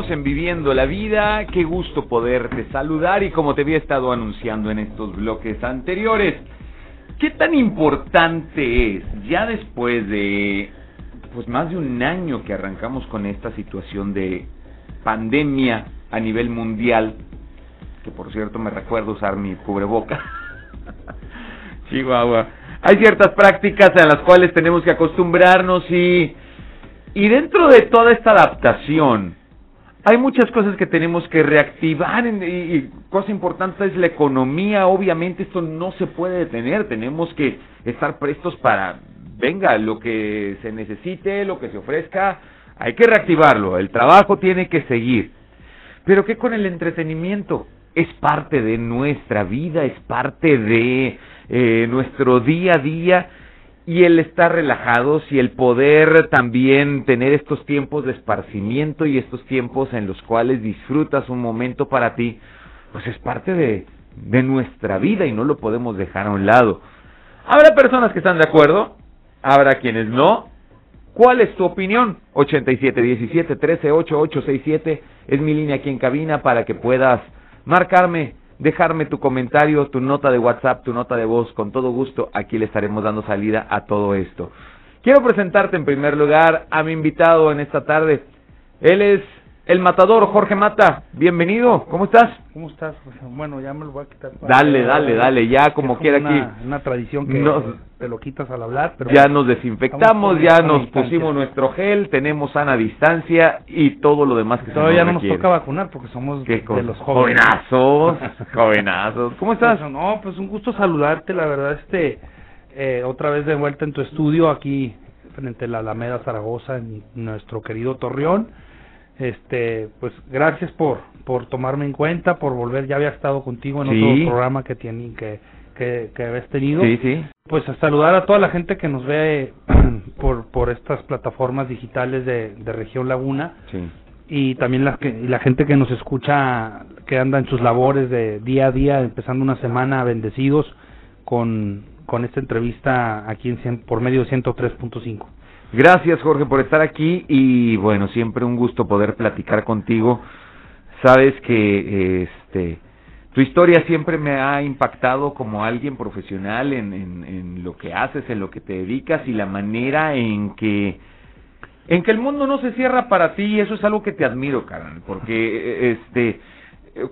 Estamos en Viviendo la Vida, qué gusto poderte saludar y como te había estado anunciando en estos bloques anteriores, ¿qué tan importante es ya después de pues más de un año que arrancamos con esta situación de pandemia a nivel mundial, que por cierto me recuerdo usar mi cubreboca. Chihuahua. Hay ciertas prácticas a las cuales tenemos que acostumbrarnos y y dentro de toda esta adaptación, hay muchas cosas que tenemos que reactivar y, cosa importante es la economía. Obviamente esto no se puede detener. Tenemos que estar prestos para, venga, lo que se necesite, lo que se ofrezca, hay que reactivarlo. El trabajo tiene que seguir. Pero ¿qué con el entretenimiento? Es parte de nuestra vida, es parte de eh, nuestro día a día y el estar relajados y el poder también tener estos tiempos de esparcimiento y estos tiempos en los cuales disfrutas un momento para ti, pues es parte de, de nuestra vida y no lo podemos dejar a un lado. Habrá personas que están de acuerdo, habrá quienes no. ¿Cuál es tu opinión? 8717-138867 es mi línea aquí en cabina para que puedas marcarme dejarme tu comentario, tu nota de WhatsApp, tu nota de voz, con todo gusto, aquí le estaremos dando salida a todo esto. Quiero presentarte en primer lugar a mi invitado en esta tarde. Él es el matador Jorge Mata, bienvenido, ¿cómo estás? ¿Cómo estás? Bueno, ya me lo voy a quitar. Dale, dale, dale, ya como quiera aquí. Una tradición que te lo quitas al hablar. Pero ya nos desinfectamos, ya nos pusimos nuestro gel, tenemos sana distancia y todo lo demás que Todavía no nos toca vacunar porque somos de los jóvenes. Jovenazos, jovenazos. ¿Cómo estás? Pues, no, pues un gusto saludarte, la verdad, este, eh, otra vez de vuelta en tu estudio aquí frente a la Alameda Zaragoza, en nuestro querido Torreón este pues gracias por por tomarme en cuenta por volver ya había estado contigo en otro programa que tiene que que, que habías tenido sí, sí. pues a saludar a toda la gente que nos ve por por estas plataformas digitales de, de región Laguna sí. y también la que la gente que nos escucha que anda en sus labores de día a día empezando una semana bendecidos con con esta entrevista aquí en por medio de 103.5 Gracias Jorge por estar aquí y bueno, siempre un gusto poder platicar contigo. Sabes que este tu historia siempre me ha impactado como alguien profesional en, en, lo que haces, en lo que te dedicas y la manera en que en que el mundo no se cierra para ti y eso es algo que te admiro, carnal, porque este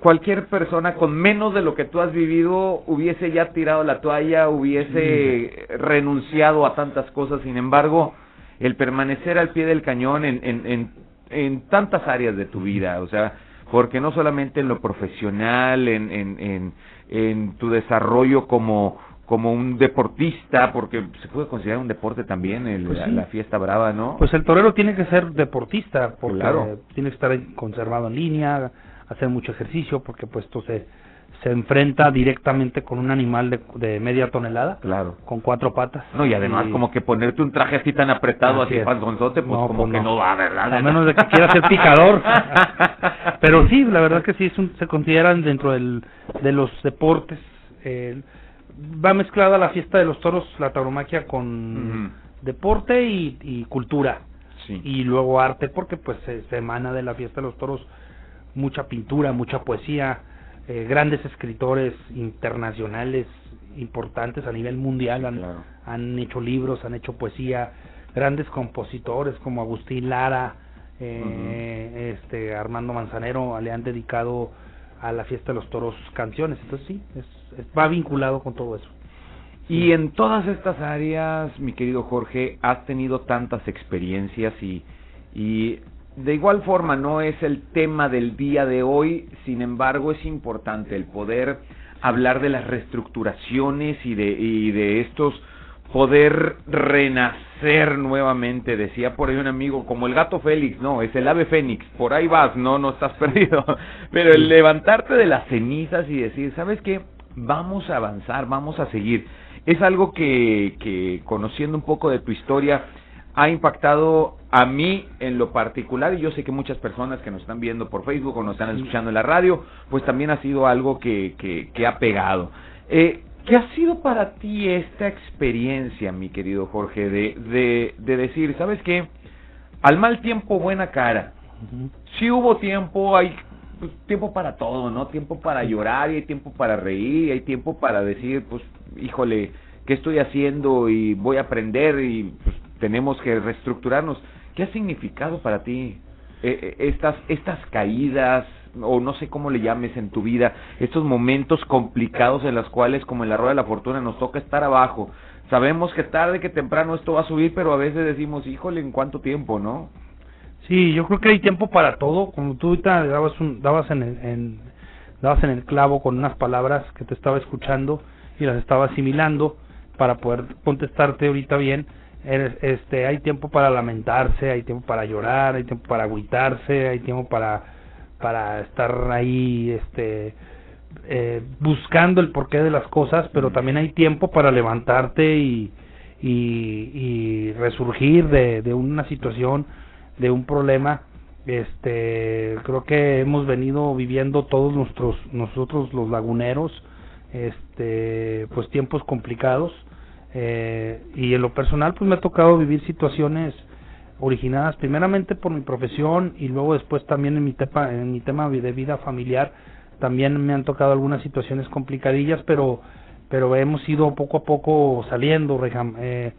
cualquier persona con menos de lo que tú has vivido hubiese ya tirado la toalla, hubiese renunciado a tantas cosas, sin embargo, el permanecer al pie del cañón en, en, en, en tantas áreas de tu vida, o sea, porque no solamente en lo profesional, en, en, en, en tu desarrollo como como un deportista, porque se puede considerar un deporte también el, pues la, fiesta brava, ¿no? Pues el torero tiene que ser deportista, porque tiene que estar conservado en línea, hacer mucho ejercicio, porque pues esto se se enfrenta directamente con un animal de, de, media tonelada. Claro. Con cuatro patas. No, y además como que ponerte un traje así tan apretado, así, panzonzote, pues como pues que no. va, ¿verdad? A menos de que quiera ser picador. Pero sí, la verdad que sí, es un, se consideran dentro del, de los deportes. Eh, va mezclada la fiesta de los toros, la tauromaquia, con deporte y, y cultura. Sí. Y luego arte, porque pues se, se emana de la fiesta de los toros mucha pintura, mucha poesía eh, grandes escritores internacionales importantes a nivel mundial han, han hecho libros, han hecho poesía, grandes compositores como Agustín Lara, eh, este Armando Manzanero le han dedicado a la fiesta de los toros canciones, entonces sí, es, va vinculado con todo eso. Y en todas estas áreas, mi querido Jorge, has tenido tantas experiencias y, y de igual forma no es el tema del día de hoy, sin embargo es importante el poder hablar de las reestructuraciones y de, y de estos poder renacer nuevamente, decía por ahí un amigo, como el gato Félix, no, es el ave Fénix, por ahí vas, no, no estás perdido, pero el levantarte de las cenizas y decir, ¿sabes qué? Vamos a avanzar, vamos a seguir. Es algo que, que conociendo un poco de tu historia, ha impactado a mí en lo particular y yo sé que muchas personas que nos están viendo por Facebook o nos están escuchando en la radio, pues también ha sido algo que, que, que ha pegado. Eh, ¿Qué ha sido para ti esta experiencia, mi querido Jorge, de, de, de decir, ¿sabes qué? Al mal tiempo, buena cara. Sí hubo tiempo, hay pues, tiempo para todo, ¿no? Tiempo para llorar y hay tiempo para reír y hay tiempo para decir, pues, híjole, ¿qué estoy haciendo? Y voy a aprender y pues, tenemos que reestructurarnos. ¿Qué ha significado para ti eh, eh, estas, estas caídas, o no sé cómo le llames en tu vida, estos momentos complicados en los cuales, como en la rueda de la fortuna, nos toca estar abajo? Sabemos que tarde que temprano esto va a subir, pero a veces decimos, híjole, ¿en cuánto tiempo, no? Sí, yo creo que hay tiempo para todo. Como tú ahorita dabas, un, dabas, en el, en, dabas en el clavo con unas palabras que te estaba escuchando y las estaba asimilando para poder contestarte ahorita bien. Este, hay tiempo para lamentarse, hay tiempo para llorar, hay tiempo para agüitarse, hay tiempo para para estar ahí este eh, buscando el porqué de las cosas, pero también hay tiempo para levantarte y, y, y resurgir de, de una situación de un problema. Este creo que hemos venido viviendo todos nuestros nosotros los laguneros este pues tiempos complicados eh, y en lo personal pues me ha tocado vivir situaciones originadas primeramente por mi profesión y luego después también en mi tema de vida familiar también me han tocado algunas situaciones complicadillas pero pero hemos ido poco a poco saliendo. Eh,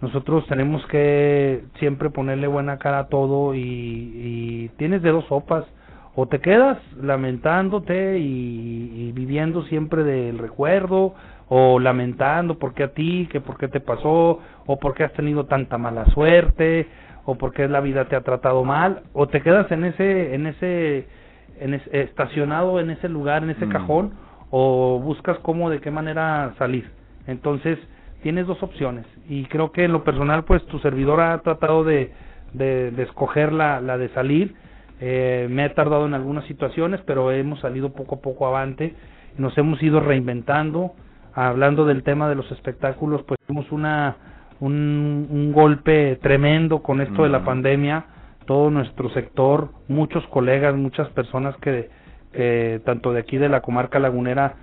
nosotros tenemos que siempre ponerle buena cara a todo y, tienes de dos sopas o te quedas lamentándote y, viviendo siempre del recuerdo o lamentando porque a ti, que por qué te pasó o por qué has tenido tanta mala suerte o por qué la vida te ha tratado mal o te quedas en ese en ese, en estacionado en ese lugar, en ese mm. cajón o buscas cómo de qué manera salir. Entonces, tienes dos opciones y creo que en lo personal pues tu servidor ha tratado de, de, escoger la, la de salir eh, me he tardado en algunas situaciones pero hemos salido poco a poco avante nos hemos ido reinventando hablando del tema de los espectáculos pues tuvimos una un, un golpe tremendo con esto de la pandemia. Todo nuestro sector muchos colegas muchas personas que, que tanto de aquí de la comarca lagunera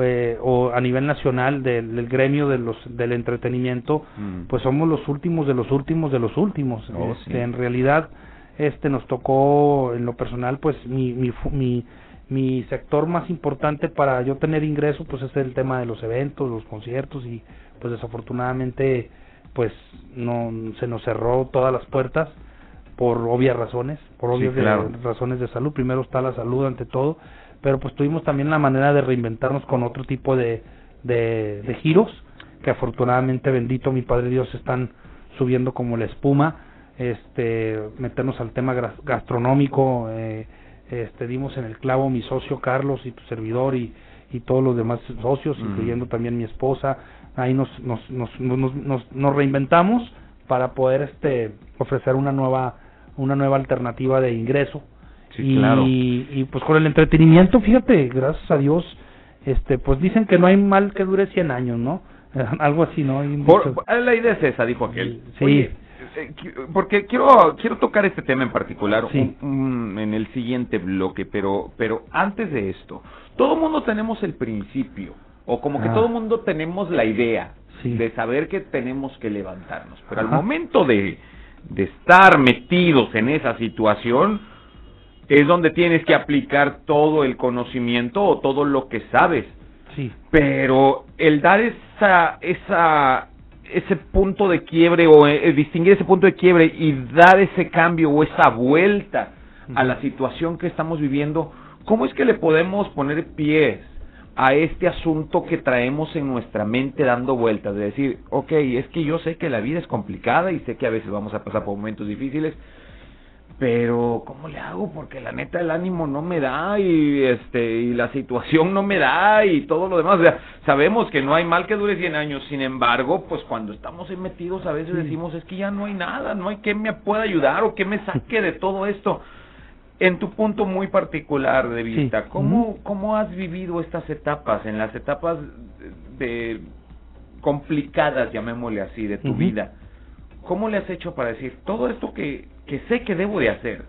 eh, o a nivel nacional del, gremio de los del entretenimiento mm. pues somos los últimos de los últimos de los últimos. Oh, este, en realidad este nos tocó en lo personal pues mi, mi mi mi sector más importante para yo tener ingreso pues es el tema de los eventos los conciertos y pues desafortunadamente pues no se nos cerró todas las puertas por obvias razones por obvias razones de salud. Primero está la salud ante todo pero pues tuvimos también la manera de reinventarnos con otro tipo de, de, giros que afortunadamente bendito mi Padre Dios están subiendo como la espuma. Este meternos al tema gastronómico eh, este dimos en el clavo mi socio Carlos y tu servidor y, y todos los demás socios incluyendo también mi esposa ahí nos nos, nos nos, nos reinventamos para poder este ofrecer una nueva una nueva alternativa de ingreso y, y pues con el entretenimiento, fíjate, gracias a Dios, este pues dicen que no hay mal que dure 100 años, ¿no? Algo así, ¿no? la idea es esa, dijo aquel. Sí. Porque quiero quiero tocar este tema en particular en el siguiente bloque, pero pero antes de esto, todo mundo tenemos el principio o como que ah. todo mundo tenemos la idea de saber que tenemos que levantarnos, pero al momento de de estar metidos en esa situación, es donde tienes que aplicar todo el conocimiento o todo lo que sabes. Sí. Pero el dar esa, esa, ese punto de quiebre o eh, distinguir ese punto de quiebre y dar ese cambio o esa vuelta a la situación que estamos viviendo, ¿cómo es que le podemos poner pies a este asunto que traemos en nuestra mente dando vueltas? De decir, ok, es que yo sé que la vida es complicada y sé que a veces vamos a pasar por momentos difíciles, pero ¿cómo le hago? Porque la neta el ánimo no me da y este y la situación no me da y todo lo demás. O sea, sabemos que no hay mal que dure 100 años, sin embargo, pues cuando estamos metidos a veces decimos, es que ya no hay nada, no hay que me pueda ayudar o que me saque de todo esto. En tu punto muy particular de vista, ¿cómo, ¿cómo has vivido estas etapas, en las etapas de complicadas, llamémosle así, de tu vida? ¿Cómo le has hecho para decir todo esto que que sé que debo de hacer.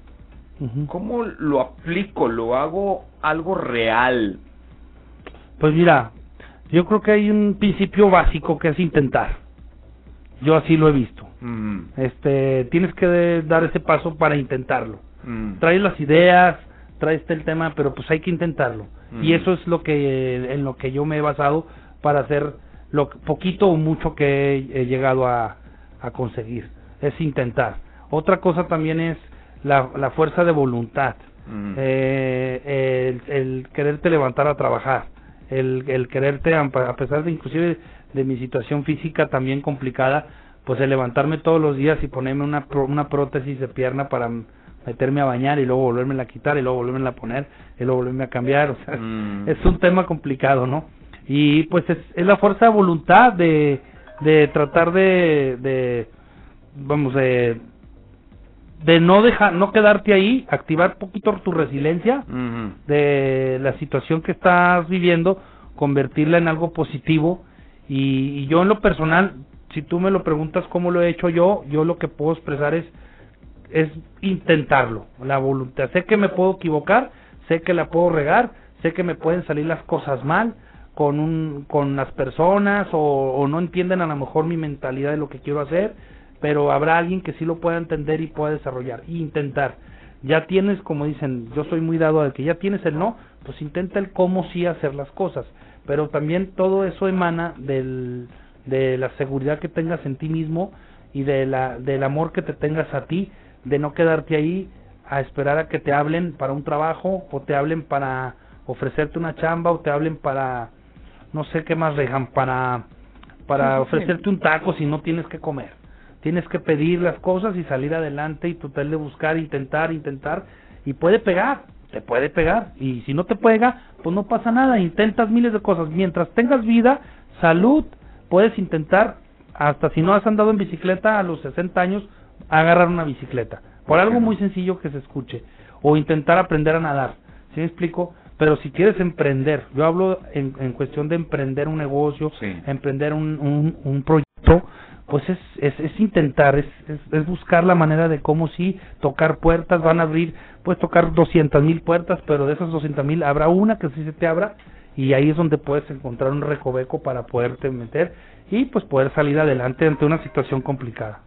¿Cómo lo aplico? ¿Lo hago algo real? Pues mira, yo creo que hay un principio básico que es intentar. Yo así lo he visto. Este, tienes que dar ese paso para intentarlo. Mm. Traes las ideas, traes el tema, pero pues hay que intentarlo. Y mm. eso es lo que en lo que yo me he basado para hacer lo poquito o mucho que he, llegado a, a, conseguir. Es intentar. Otra cosa también es la, la fuerza de voluntad. Mm. Eh, el, el, quererte levantar a trabajar. El, el quererte, a pesar de inclusive de mi situación física también complicada, pues el levantarme todos los días y ponerme una, una prótesis de pierna para meterme a bañar y luego volverme a quitar y luego volverme a poner y luego volverme a cambiar, o sea, mm. es un tema complicado, ¿no? Y pues es, es la fuerza de voluntad de, de tratar de, de vamos, de, de no dejar, no quedarte ahí, activar poquito tu resiliencia de la situación que estás viviendo, convertirla en algo positivo. Y, yo en lo personal, si tú me lo preguntas cómo lo he hecho yo, yo lo que puedo expresar es es intentarlo, la voluntad. Sé que me puedo equivocar, sé que la puedo regar, sé que me pueden salir las cosas mal con un con las personas o, no entienden a lo mejor mi mentalidad de lo que quiero hacer, pero habrá alguien que sí lo pueda entender y pueda desarrollar e intentar. Ya tienes, como dicen, yo soy muy dado a que ya tienes el no, pues intenta el cómo sí hacer las cosas pero también todo eso emana del, de la seguridad que tengas en ti mismo y de la, del amor que te tengas a ti, de no quedarte ahí a esperar a que te hablen para un trabajo o te hablen para ofrecerte una chamba o te hablen para no sé qué más dejan para para ofrecerte un taco si no tienes que comer. Tienes que pedir las cosas y salir adelante y tratar de buscar, intentar, intentar y puede pegar te puede pegar. Y si no te pega, pues no pasa nada. Intentas miles de cosas. Mientras tengas vida, salud, puedes intentar, hasta si no has andado en bicicleta a los 60 años, agarrar una bicicleta. Por algo muy sencillo que se escuche. O intentar aprender a nadar. ¿Sí me explico? Pero si quieres emprender, yo hablo en, en cuestión de emprender un negocio, emprender un, un, un proyecto, pues es, es, es intentar, es, es, buscar la manera de cómo sí tocar puertas, van a abrir, puedes tocar 200 mil puertas, pero de esas 200 mil habrá una que sí se te abra y ahí es donde puedes encontrar un recoveco para poderte meter y pues poder salir adelante ante una situación complicada.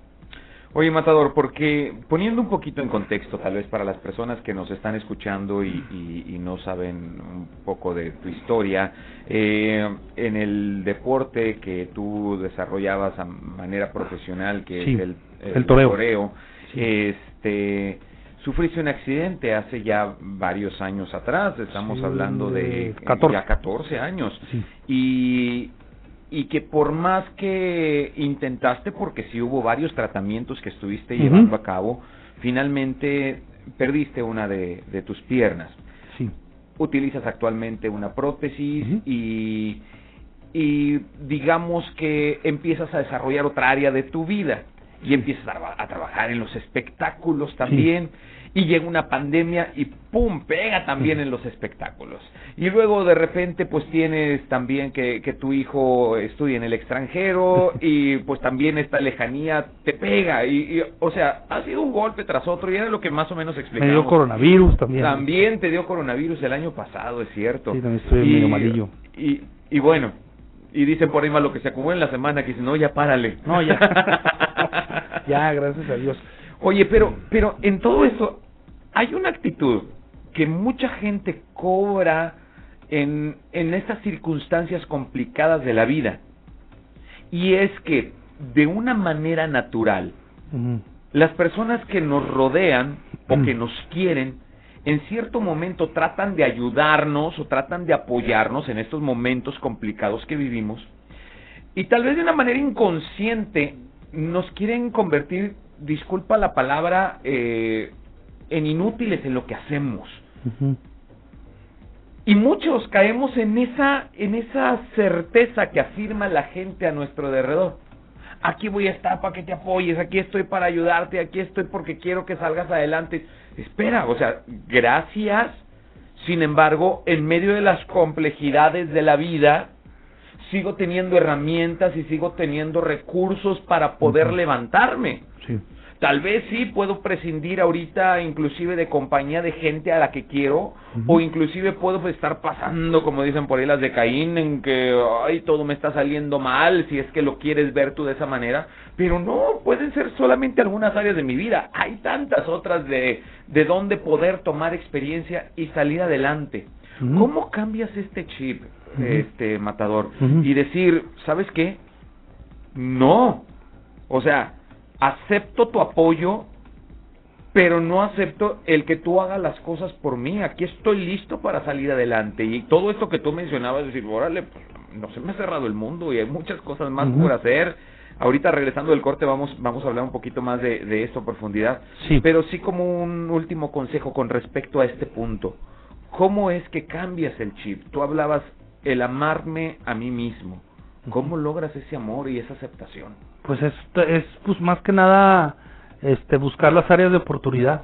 Oye, Matador, porque poniendo un poquito en contexto, tal vez para las personas que nos están escuchando y, no saben un poco de tu historia, eh, en el deporte que tú desarrollabas a manera profesional, que es el, el, toreo, este, sufriste un accidente hace ya varios años atrás, estamos hablando de 14. ya 14 años, y y que por más que intentaste, porque sí hubo varios tratamientos que estuviste llevando a cabo, finalmente perdiste una de, tus piernas. Sí. Utilizas actualmente una prótesis y, y digamos que empiezas a desarrollar otra área de tu vida y empiezas a, trabajar en los espectáculos también y llega una pandemia y pum, pega también en los espectáculos. Y luego de repente pues tienes también que, que tu hijo estudie en el extranjero y pues también esta lejanía te pega y, o sea, ha sido un golpe tras otro y era lo que más o menos explicamos. Me dio coronavirus también. También te dio coronavirus el año pasado, es cierto. Sí, también estoy medio amarillo. Y, y bueno, y dicen por ahí más lo que se acumula en la semana que dicen, no, ya párale. No, ya. ya, gracias a Dios. Oye, pero, pero en todo eso hay una actitud que mucha gente cobra en, en estas circunstancias complicadas de la vida. Y es que de una manera natural, las personas que nos rodean o que nos quieren, en cierto momento tratan de ayudarnos o tratan de apoyarnos en estos momentos complicados que vivimos. Y tal vez de una manera inconsciente nos quieren convertir, disculpa la palabra, eh, en inútiles en lo que hacemos. Y muchos caemos en esa, en esa certeza que afirma la gente a nuestro alrededor. Aquí voy a estar para que te apoyes, aquí estoy para ayudarte, aquí estoy porque quiero que salgas adelante. Espera, o sea, gracias. Sin embargo, en medio de las complejidades de la vida, sigo teniendo herramientas y sigo teniendo recursos para poder levantarme. Tal vez sí puedo prescindir ahorita inclusive de compañía de gente a la que quiero o inclusive puedo estar pasando, como dicen por ahí las de Caín, en que ay, todo me está saliendo mal si es que lo quieres ver tú de esa manera, pero no, pueden ser solamente algunas áreas de mi vida. Hay tantas otras de de dónde poder tomar experiencia y salir adelante. ¿Cómo cambias este chip, este matador y decir, ¿sabes qué? No. O sea, acepto tu apoyo, pero no acepto el que tú hagas las cosas por mí. Aquí estoy listo para salir adelante. Y todo esto que tú mencionabas, decir, órale, pues, no se me ha cerrado el mundo y hay muchas cosas más por hacer. Ahorita regresando del corte vamos vamos a hablar un poquito más de, de esto a profundidad. Sí. Pero sí como un último consejo con respecto a este punto. ¿Cómo es que cambias el chip? Tú hablabas el amarme a mí mismo. ¿Cómo logras ese amor y esa aceptación? Pues es, es pues más que nada este buscar las áreas de oportunidad.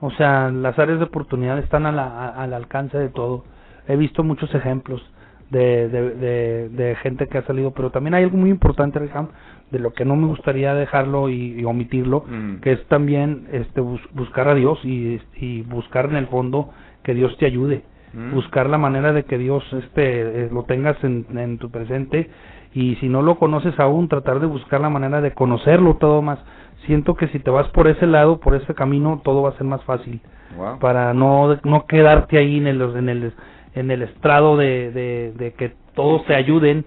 O sea, las áreas de oportunidad están a la, al alcance de todo. He visto muchos ejemplos de, de, de, gente que ha salido, pero también hay algo muy importante, de lo que no me gustaría dejarlo y, omitirlo, mm. que es también este buscar a Dios y, y buscar en el fondo que Dios te ayude Mm. buscar la manera de que Dios este eh, lo tengas en, en tu presente y si no lo conoces aún tratar de buscar la manera de conocerlo todo más. Siento que si te vas por ese lado por ese camino todo va a ser más fácil para no no quedarte ahí en el en el en el estrado de, de, de que todos te ayuden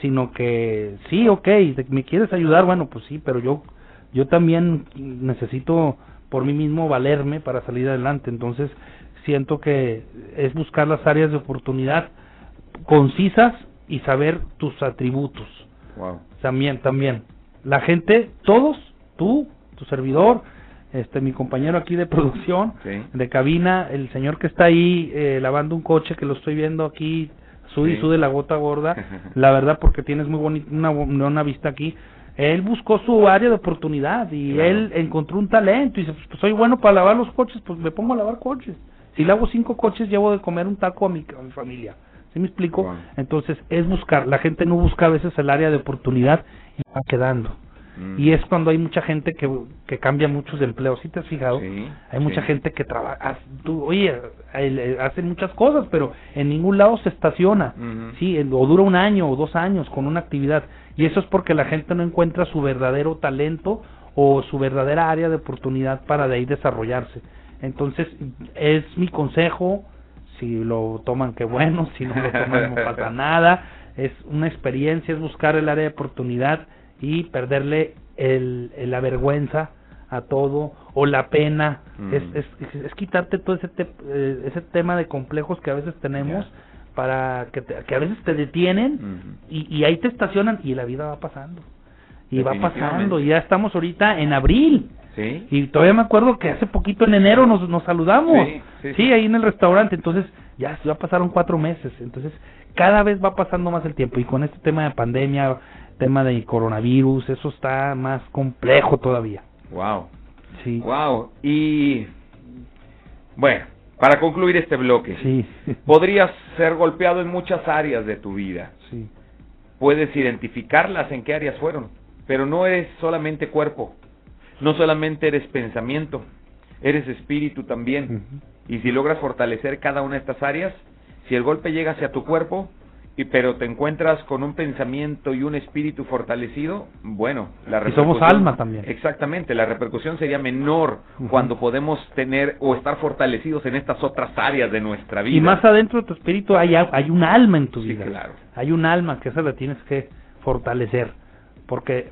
sino que sí ok me quieres ayudar bueno pues sí pero yo yo también necesito por mí mismo valerme para salir adelante. Entonces siento que es buscar las áreas de oportunidad concisas y saber tus atributos. También, también. La gente, todos, tú, tu servidor, este, mi compañero aquí de producción, de cabina, el señor que está ahí eh, lavando un coche que lo estoy viendo aquí, sube y sube la gota gorda, la verdad porque tienes muy bonita una, una vista aquí. Él buscó su área de oportunidad y él encontró un talento y dice, pues soy bueno para lavar los coches, pues me pongo a lavar coches. Si le hago cinco coches, llevo de comer un taco a mi, familia. ¿Sí me explico? Entonces, es buscar. La gente no busca a veces el área de oportunidad y va quedando. Mm. Y es cuando hay mucha gente que, que cambia muchos empleos. ¿Sí te has fijado? hay mucha gente que trabaja. Oye, hacen muchas cosas, pero en ningún lado se estaciona. Sí, o dura un año o dos años con una actividad. Y eso es porque la gente no encuentra su verdadero talento o su verdadera área de oportunidad para de ahí desarrollarse. Entonces, es mi consejo, si lo toman, qué bueno, si no lo toman, no pasa nada. Es una experiencia, es buscar el área de oportunidad y perderle el, la vergüenza a todo o la pena. Mm. Es, es, es, quitarte todo ese, eh, ese tema de complejos que a veces tenemos. para que, que a veces te detienen y, y ahí te estacionan y la vida va pasando y va pasando y ya estamos ahorita en abril y todavía me acuerdo que hace poquito en enero nos, nos saludamos. Sí, ahí en el restaurante. Entonces, ya, ya pasaron cuatro meses. Entonces, cada vez va pasando más el tiempo. Y con este tema de pandemia, tema de coronavirus, eso está más complejo todavía. Wow. Sí. Wow. Y bueno, para concluir este bloque, sí. podrías ser golpeado en muchas áreas de tu vida. Sí. Puedes identificarlas en qué áreas fueron, pero no es solamente cuerpo, no solamente eres pensamiento, eres espíritu también. Y si logras fortalecer cada una de estas áreas, si el golpe llega hacia tu cuerpo, y pero te encuentras con un pensamiento y un espíritu fortalecido, bueno, la repercusión... somos alma también. Exactamente, la repercusión sería menor cuando podemos tener o estar fortalecidos en estas otras áreas de nuestra vida. Y más adentro de tu espíritu hay, hay un alma en tu vida. claro. Hay un alma que esa la tienes que fortalecer, porque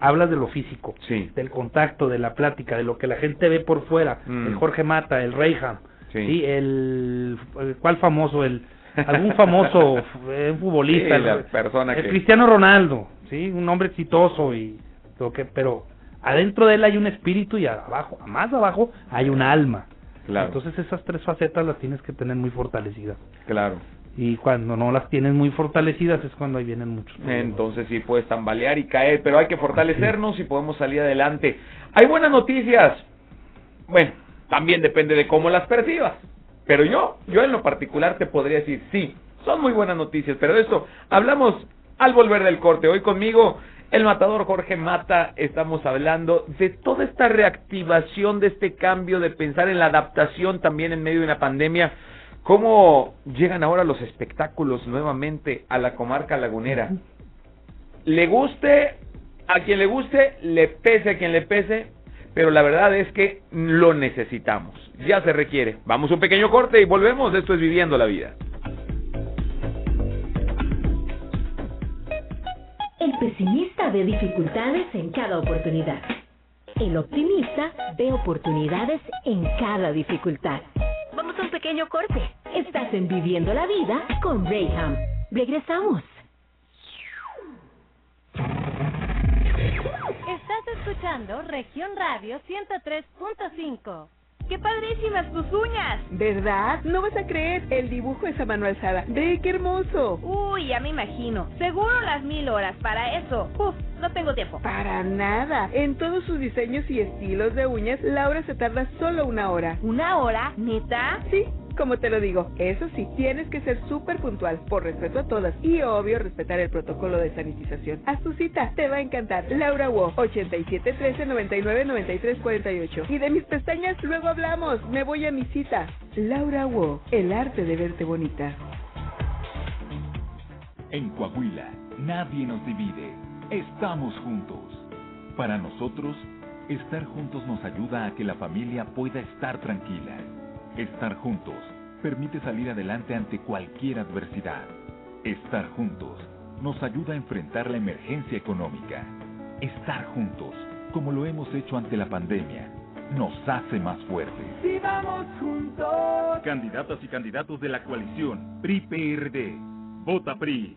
hablas de lo físico, del contacto, de la plática, de lo que la gente ve por fuera, mm. el Jorge Mata, el Reyham, sí. el, ¿cuál famoso? el algún famoso un futbolista, el, persona el Cristiano Ronaldo, sí, un hombre exitoso y lo que, pero adentro de él hay un espíritu y abajo, más abajo hay un alma. Claro. Entonces esas tres facetas las tienes que tener muy fortalecidas. Claro y cuando no las tienes muy fortalecidas es cuando ahí vienen muchos Entonces sí puedes tambalear y caer, pero hay que fortalecernos y podemos salir adelante. Hay buenas noticias. Bueno, también depende de cómo las percibas. Pero yo, yo en lo particular te podría decir, sí, son muy buenas noticias, pero de esto hablamos al volver del corte. Hoy conmigo el matador Jorge Mata, estamos hablando de toda esta reactivación, de este cambio, de pensar en la adaptación también en medio de una pandemia. ¿Cómo llegan ahora los espectáculos nuevamente a la comarca lagunera? Le guste a quien le guste, le pese a quien le pese, pero la verdad es que lo necesitamos. Ya se requiere. Vamos un pequeño corte y volvemos. Esto es Viviendo la Vida. El pesimista ve dificultades en cada oportunidad. El optimista ve oportunidades en cada dificultad. Vamos a un pequeño corte. Estás en Viviendo la Vida con Rayham. Regresamos. Estás escuchando Región Radio 103.5. ¡Qué padrísimas tus uñas! ¿Verdad? No vas a creer, el dibujo es a mano alzada. ¡Ve qué hermoso! Uy, ya me imagino. Seguro las mil horas para eso. Uf, no tengo tiempo. Para nada. En todos sus diseños y estilos de uñas, Laura se tarda solo una hora. ¿Una hora? ¿Neta? Sí, como te lo digo, eso sí, tienes que ser súper puntual, por respeto a todas y obvio respetar el protocolo de sanitización. Haz tu cita, te va a encantar. Laura Wo, 8713 99 93 48. Y de mis pestañas luego hablamos, me voy a mi cita. Laura Wo, el arte de verte bonita. En Coahuila, nadie nos divide, estamos juntos. Para nosotros, estar juntos nos ayuda a que la familia pueda estar tranquila. Estar juntos permite salir adelante ante cualquier adversidad. Estar juntos nos ayuda a enfrentar la emergencia económica. Estar juntos, como lo hemos hecho ante la pandemia, nos hace más fuertes. ¡Sí vamos juntos! Candidatas y candidatos de la coalición PRI-PRD. Vota PRI.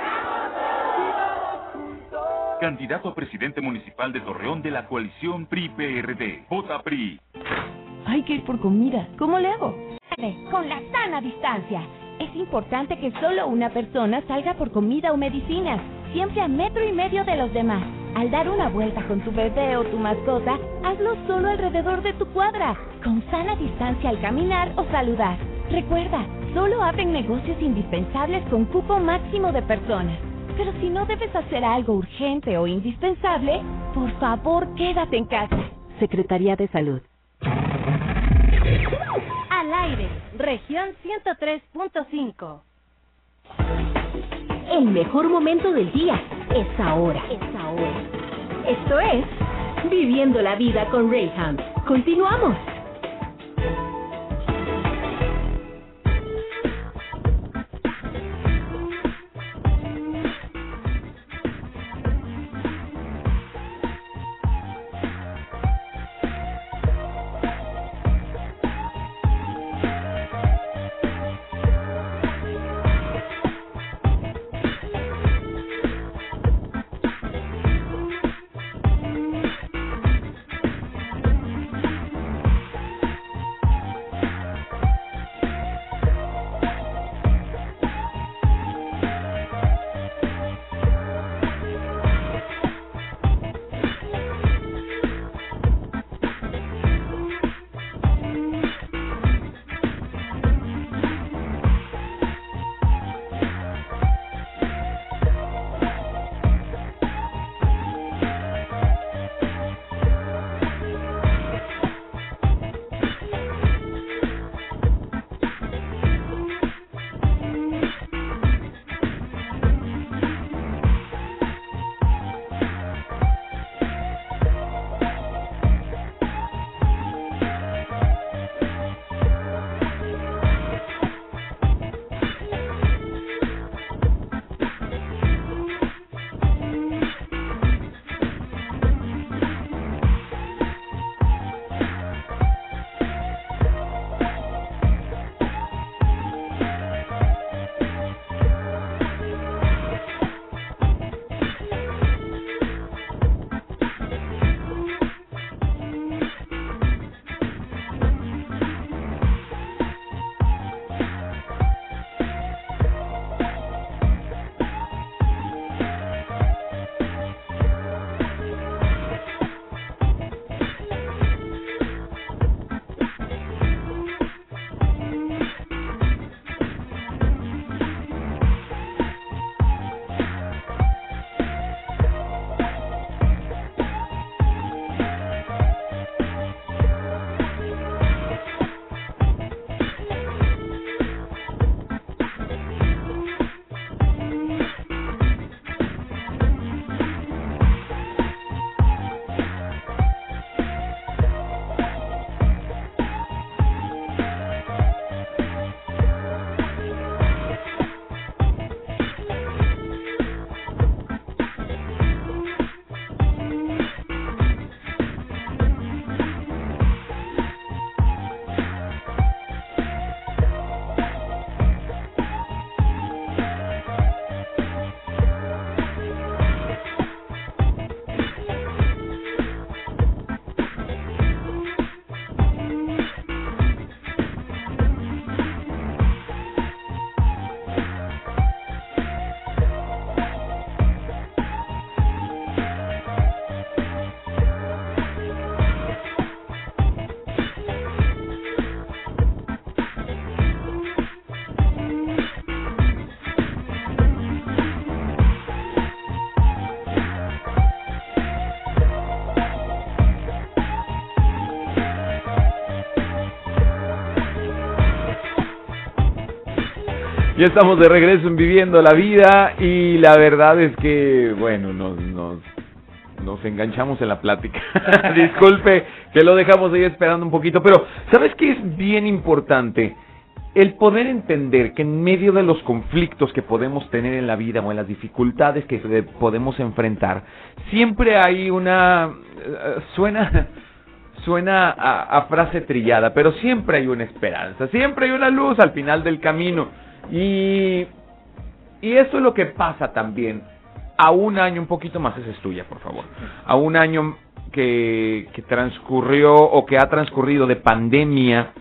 Candidato a presidente municipal de Torreón de la coalición PRI-PRD. Vota PRI. Hay que ir por comida. ¿Cómo le hago? Con la sana distancia. Es importante que solo una persona salga por comida o medicinas, siempre a metro y medio de los demás. Al dar una vuelta con tu bebé o tu mascota, hazlo solo alrededor de tu cuadra, con sana distancia al caminar o saludar. Recuerda, solo abren negocios indispensables con cupo máximo de personas. Pero si no debes hacer algo urgente o indispensable, por favor quédate en casa. Secretaría de Salud. Al aire, región 103.5. El mejor momento del día es ahora. Es ahora. Esto es Viviendo la Vida con Rayham. Continuamos. Ya estamos de regreso en Viviendo la Vida y la verdad es que, bueno, nos, nos, nos enganchamos en la plática. Disculpe que lo dejamos ahí esperando un poquito, pero ¿sabes qué es bien importante? El poder entender que en medio de los conflictos que podemos tener en la vida o en las dificultades que podemos enfrentar, siempre hay una... eh, suena suena a, a, frase trillada, pero siempre hay una esperanza, siempre hay una luz al final del camino. Y, y eso es lo que pasa también. A un año, un poquito más, esa es tuya, por favor. A un año que, que transcurrió o que ha transcurrido de pandemia,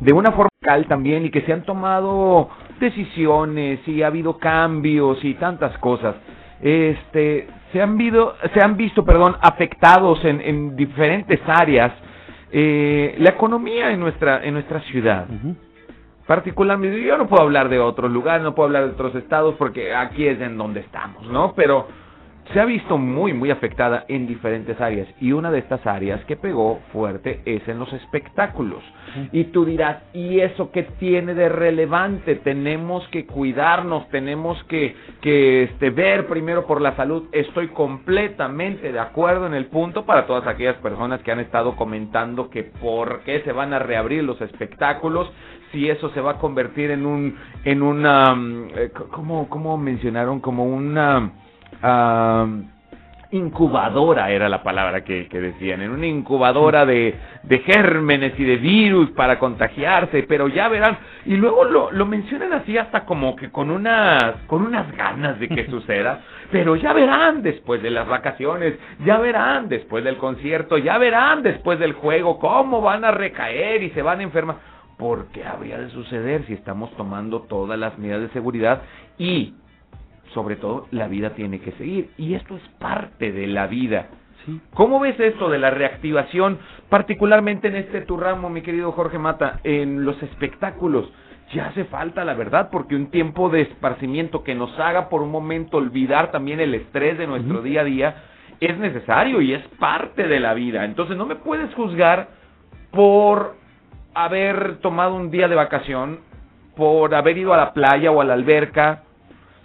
de una forma también, y que se han tomado decisiones y ha habido cambios y tantas cosas. Este, se han, visto, se han visto perdón, afectados en, en diferentes áreas eh, la economía en nuestra, en nuestra ciudad. Particularmente, yo no puedo hablar de otros lugares, no puedo hablar de otros estados porque aquí es en donde estamos, ¿no? Pero se ha visto muy, muy afectada en diferentes áreas. Y una de estas áreas que pegó fuerte es en los espectáculos. Y tú dirás, ¿y eso qué tiene de relevante? Tenemos que cuidarnos, tenemos que, que este, ver primero por la salud. Estoy completamente de acuerdo en el punto para todas aquellas personas que han estado comentando que por qué se van a reabrir los espectáculos, si eso se va a convertir en un, en una, ¿cómo, cómo mencionaron? Como una incubadora era la palabra que, que, decían, en una incubadora de, de gérmenes y de virus para contagiarse, pero ya verán, y luego lo, lo mencionan así hasta como que con unas, con unas ganas de que suceda, pero ya verán después de las vacaciones, ya verán después del concierto, ya verán después del juego cómo van a recaer y se van a enfermar. ¿Por qué habría de suceder si estamos tomando todas las medidas de seguridad y sobre todo la vida tiene que seguir y esto es parte de la vida. Sí. ¿Cómo ves esto de la reactivación, particularmente en este tu ramo, mi querido Jorge Mata, en los espectáculos? Ya hace falta, la verdad, porque un tiempo de esparcimiento que nos haga por un momento olvidar también el estrés de nuestro uh -huh. día a día es necesario y es parte de la vida. Entonces no me puedes juzgar por haber tomado un día de vacación, por haber ido a la playa o a la alberca,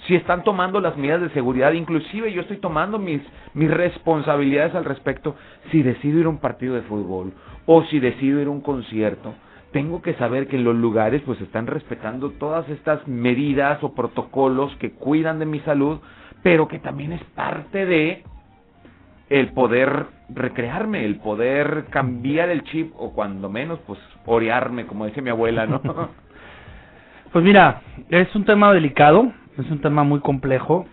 si están tomando las medidas de seguridad, inclusive yo estoy tomando mis, mis responsabilidades al respecto, si decido ir a un partido de fútbol o si decido ir a un concierto, tengo que saber que los lugares pues están respetando todas estas medidas o protocolos que cuidan de mi salud, pero que también es parte de el poder recrearme, el poder cambiar el chip o cuando menos pues orearme, como dice mi abuela, ¿no? Pues mira, es un tema delicado, es un tema muy complejo.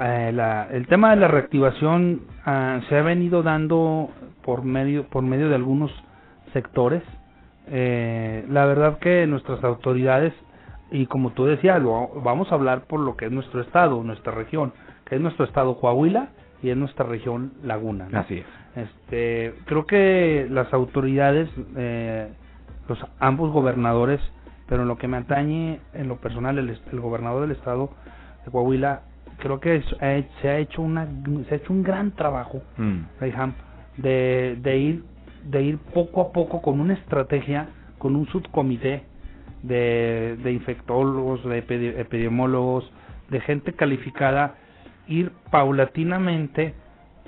Eh, la, el tema de la reactivación uh, se ha venido dando por medio por medio de algunos sectores. Eh, la verdad que nuestras autoridades y como tú decías, lo, vamos a hablar por lo que es nuestro estado, nuestra región, que es nuestro estado Coahuila y es nuestra región Laguna. ¿no? Así es. Este, creo que las autoridades, eh, los ambos gobernadores pero en lo que me atañe en lo personal el, el gobernador del estado de Coahuila creo que es, eh, se ha hecho una se ha hecho un gran trabajo mm. De ir de ir poco a poco con una estrategia con un subcomité de, de infectólogos de epidemiólogos de gente calificada ir paulatinamente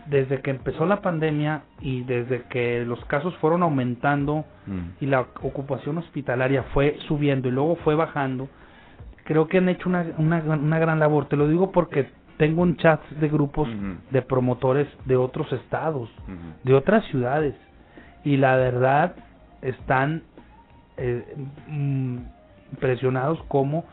desde que empezó la pandemia y desde que los casos fueron aumentando mm. y la ocupación hospitalaria fue subiendo y luego fue bajando, creo que han hecho una, una, una gran labor. Te lo digo porque tengo un chat de grupos uh -huh. de promotores de otros estados, uh -huh. de otras ciudades, y la verdad están eh, mm, impresionados como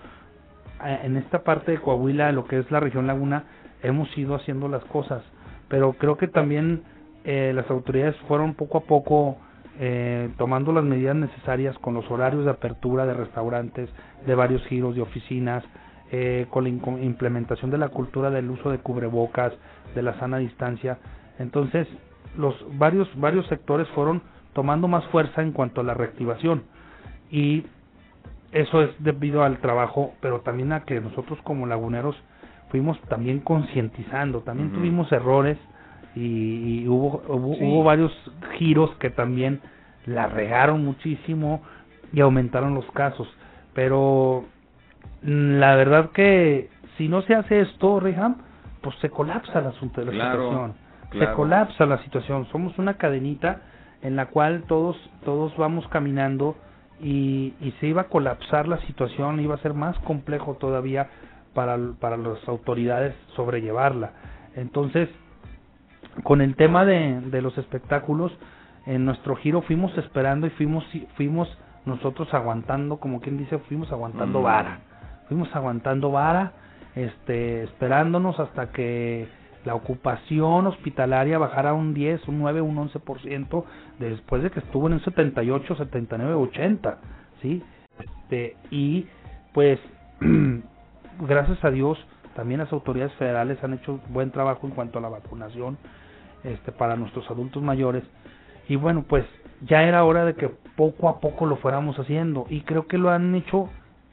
eh, en esta parte de Coahuila, lo que es la región Laguna, hemos ido haciendo las cosas pero creo que también eh, las autoridades fueron poco a poco eh, tomando las medidas necesarias con los horarios de apertura de restaurantes, de varios giros de oficinas, eh, con la implementación de la cultura del uso de cubrebocas, de la sana distancia. Entonces, los varios varios sectores fueron tomando más fuerza en cuanto a la reactivación y eso es debido al trabajo, pero también a que nosotros como laguneros fuimos también concientizando, también Uh -huh. tuvimos errores y, y hubo, hubo, Sí. hubo varios giros que también la regaron muchísimo y aumentaron los casos, pero la verdad que si no se hace esto, Reham, pues se colapsa el asunto de la situación. Se colapsa la situación. Somos una cadenita en la cual todos todos vamos caminando y, y se iba a colapsar la situación, iba a ser más complejo todavía para, para las autoridades sobrellevarla. Entonces, con el tema de, de los espectáculos, en nuestro giro fuimos esperando y fuimos fuimos nosotros aguantando, como quien dice, fuimos aguantando mm. vara. Fuimos aguantando vara, este, esperándonos hasta que la ocupación hospitalaria bajara un 10, un 9, un 11% después de que estuvo en un 78, 79, 80, ¿sí? Este, y pues gracias a Dios también las autoridades federales han hecho buen trabajo en cuanto a la vacunación este para nuestros adultos mayores y bueno, pues ya era hora de que poco a poco lo fuéramos haciendo y creo que lo han hecho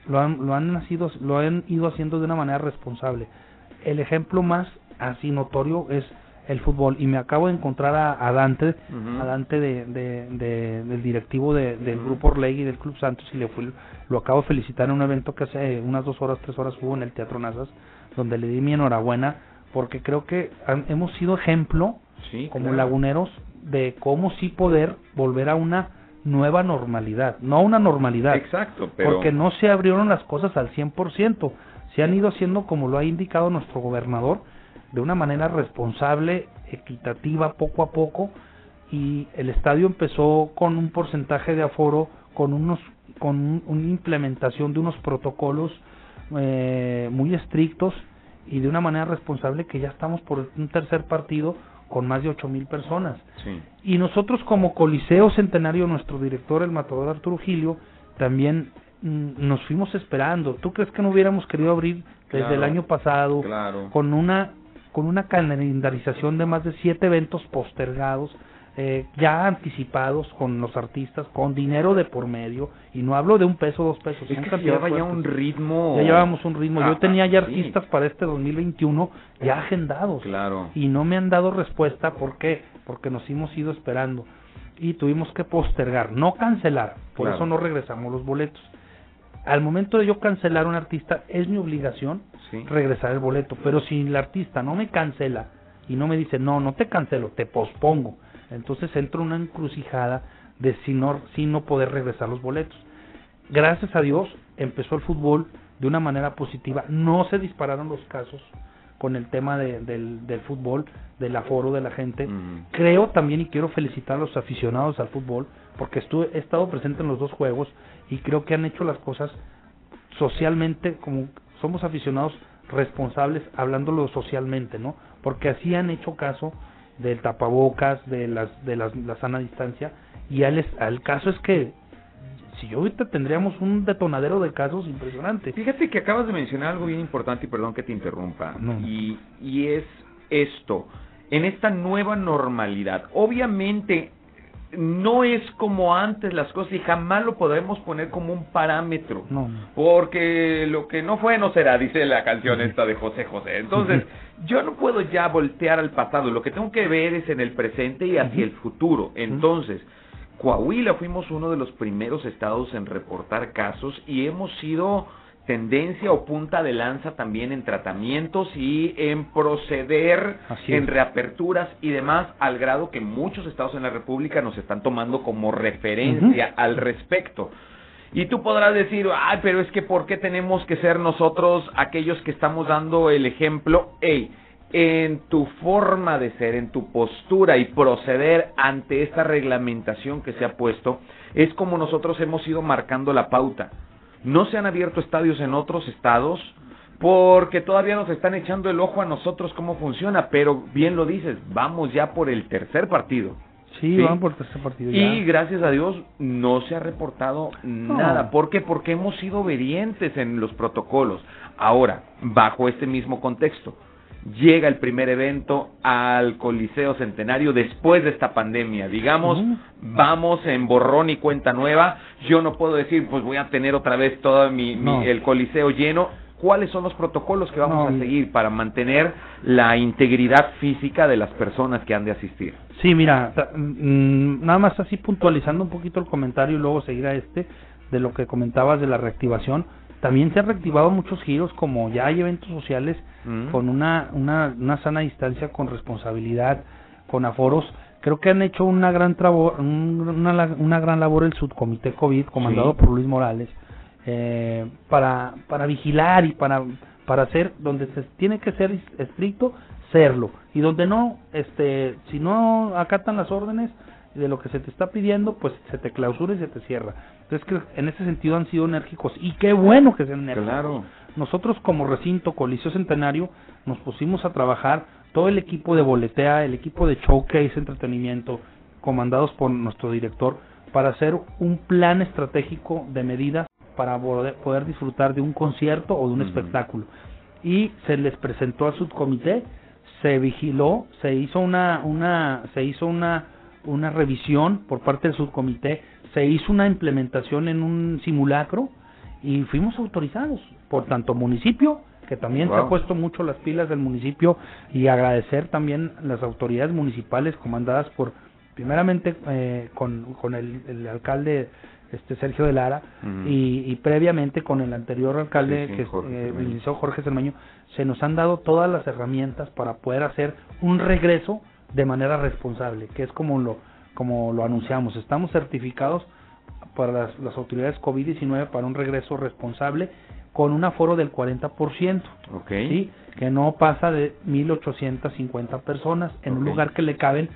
lo han lo han nacido lo han ido haciendo de una manera responsable. El ejemplo más así notorio es el fútbol. Y me acabo de encontrar a, Dante, a Dante de, de, del directivo de, del grupo Orleg y del Club Santos y le fui, lo acabo de felicitar en un evento que hace unas dos horas, tres horas hubo en el Teatro Nazas, donde le di mi enhorabuena porque creo que hemos sido ejemplo como laguneros de cómo sí poder volver a una nueva normalidad, no a una normalidad. Exacto, Porque no se abrieron las cosas al 100%, se han ido haciendo como lo ha indicado nuestro gobernador, de una manera responsable, equitativa, poco a poco, y el estadio empezó con un porcentaje de aforo, con unos con una implementación de unos protocolos eh, muy estrictos y de una manera responsable que ya estamos por un tercer partido con más de ocho mil personas. Y nosotros como Coliseo Centenario, nuestro director, el matador Arturo Gilio, también mm, nos fuimos esperando. ¿Tú crees que no hubiéramos querido abrir desde el año pasado con una con una calendarización de más de siete eventos postergados? eh, ya anticipados con los artistas, con dinero de por medio, y no hablo de un peso, dos pesos. Es que ya un ritmo. Ya llevábamos un ritmo. Yo ah, tenía ya artistas para este 2021 ya agendados. Claro. Y no me han dado respuesta. ¿Por qué? Porque nos hemos ido esperando. Y tuvimos que postergar, no cancelar. Por eso no regresamos los boletos. Al momento de yo cancelar un artista, es mi obligación regresar el boleto. Pero si el artista no me cancela y no me dice, no, no te cancelo, te pospongo entonces entra una encrucijada de si no, si no poder regresar los boletos. Gracias a Dios empezó el fútbol de una manera positiva. No se dispararon los casos con el tema del, del fútbol, del aforo de la gente. Creo también y quiero felicitar a los aficionados al fútbol porque estuve, he estado presente en los dos juegos y creo que han hecho las cosas socialmente como somos aficionados responsables hablándolo socialmente, ¿no? Porque así han hecho caso del tapabocas, de las de las, la sana distancia y al, al caso es que si yo ahorita tendríamos un detonadero de casos impresionante. Fíjate que acabas de mencionar algo bien importante y perdón que te interrumpa. Y, y es esto, en esta nueva normalidad, obviamente no es como antes las cosas y jamás lo podremos poner como un parámetro. Porque lo que no fue no será, dice la canción esta de José José. Entonces, yo no puedo ya voltear al pasado. Lo que tengo que ver es en el presente y hacia el futuro. Entonces, Coahuila fuimos uno de los primeros estados en reportar casos y hemos sido tendencia o punta de lanza también en tratamientos y en proceder en reaperturas y demás, al grado que muchos estados en la República nos están tomando como referencia al respecto. Y tú podrás decir, ay, pero es que ¿por qué tenemos que ser nosotros aquellos que estamos dando el ejemplo? Hey, en tu forma de ser, en tu postura y proceder ante esta reglamentación que se ha puesto, es como nosotros hemos ido marcando la pauta. No se han abierto estadios en otros estados porque todavía nos están echando el ojo a nosotros cómo funciona, pero bien lo dices, vamos ya por el tercer partido. Sí, vamos por el tercer partido. Y gracias a Dios no se ha reportado nada. ¿Por qué? Porque hemos sido obedientes en los protocolos. Ahora, bajo este mismo contexto, llega el primer evento al Coliseo Centenario después de esta pandemia. Digamos, vamos en borrón y cuenta nueva. Yo no puedo decir, pues voy a tener otra vez todo mi, el Coliseo lleno. ¿Cuáles son los protocolos que vamos a seguir para mantener la integridad física de las personas que han de asistir? Sí, mira, mm, nada más así puntualizando un poquito el comentario y luego seguir a este de lo que comentabas de la reactivación también se han reactivado muchos giros, como ya hay eventos sociales Mm. con una, una, una sana distancia, con responsabilidad, con aforos. Creo que han hecho una gran, trabo- un- una, una gran labor el subcomité COVID, comandado Sí. por Luis Morales, eh, para, para vigilar y para, para hacer, donde se tiene que ser estricto, serlo. Y donde no, este, si no acatan las órdenes de lo que se te está pidiendo, pues se te clausura y se te cierra. Entonces, que en ese sentido han sido enérgicos. Y qué bueno que sean enérgicos. Claro. Nosotros como recinto Coliseo Centenario nos pusimos a trabajar todo el equipo de boletea, el equipo de showcase entretenimiento, comandados por nuestro director, para hacer un plan estratégico de medidas para poder, disfrutar de un concierto o de un espectáculo. Y se les presentó al subcomité, se vigiló, se hizo una, una, se hizo una, una revisión por parte del subcomité, se hizo una implementación en un simulacro y fuimos autorizados por tanto municipio que también se ha puesto mucho las pilas del municipio y agradecer también las autoridades municipales comandadas por primeramente eh, con, con el, el alcalde este Sergio de Lara y, y previamente con el anterior alcalde Sí, sí, que Jorge eh, licenciado Jorge Cermeño se nos han dado todas las herramientas para poder hacer un regreso de manera responsable que es como lo como lo anunciamos. Estamos certificados para las, las autoridades COVID-19 para un regreso responsable con un aforo del 40%, Ok. ¿sí? que no pasa de 1.850 personas en un lugar que le caben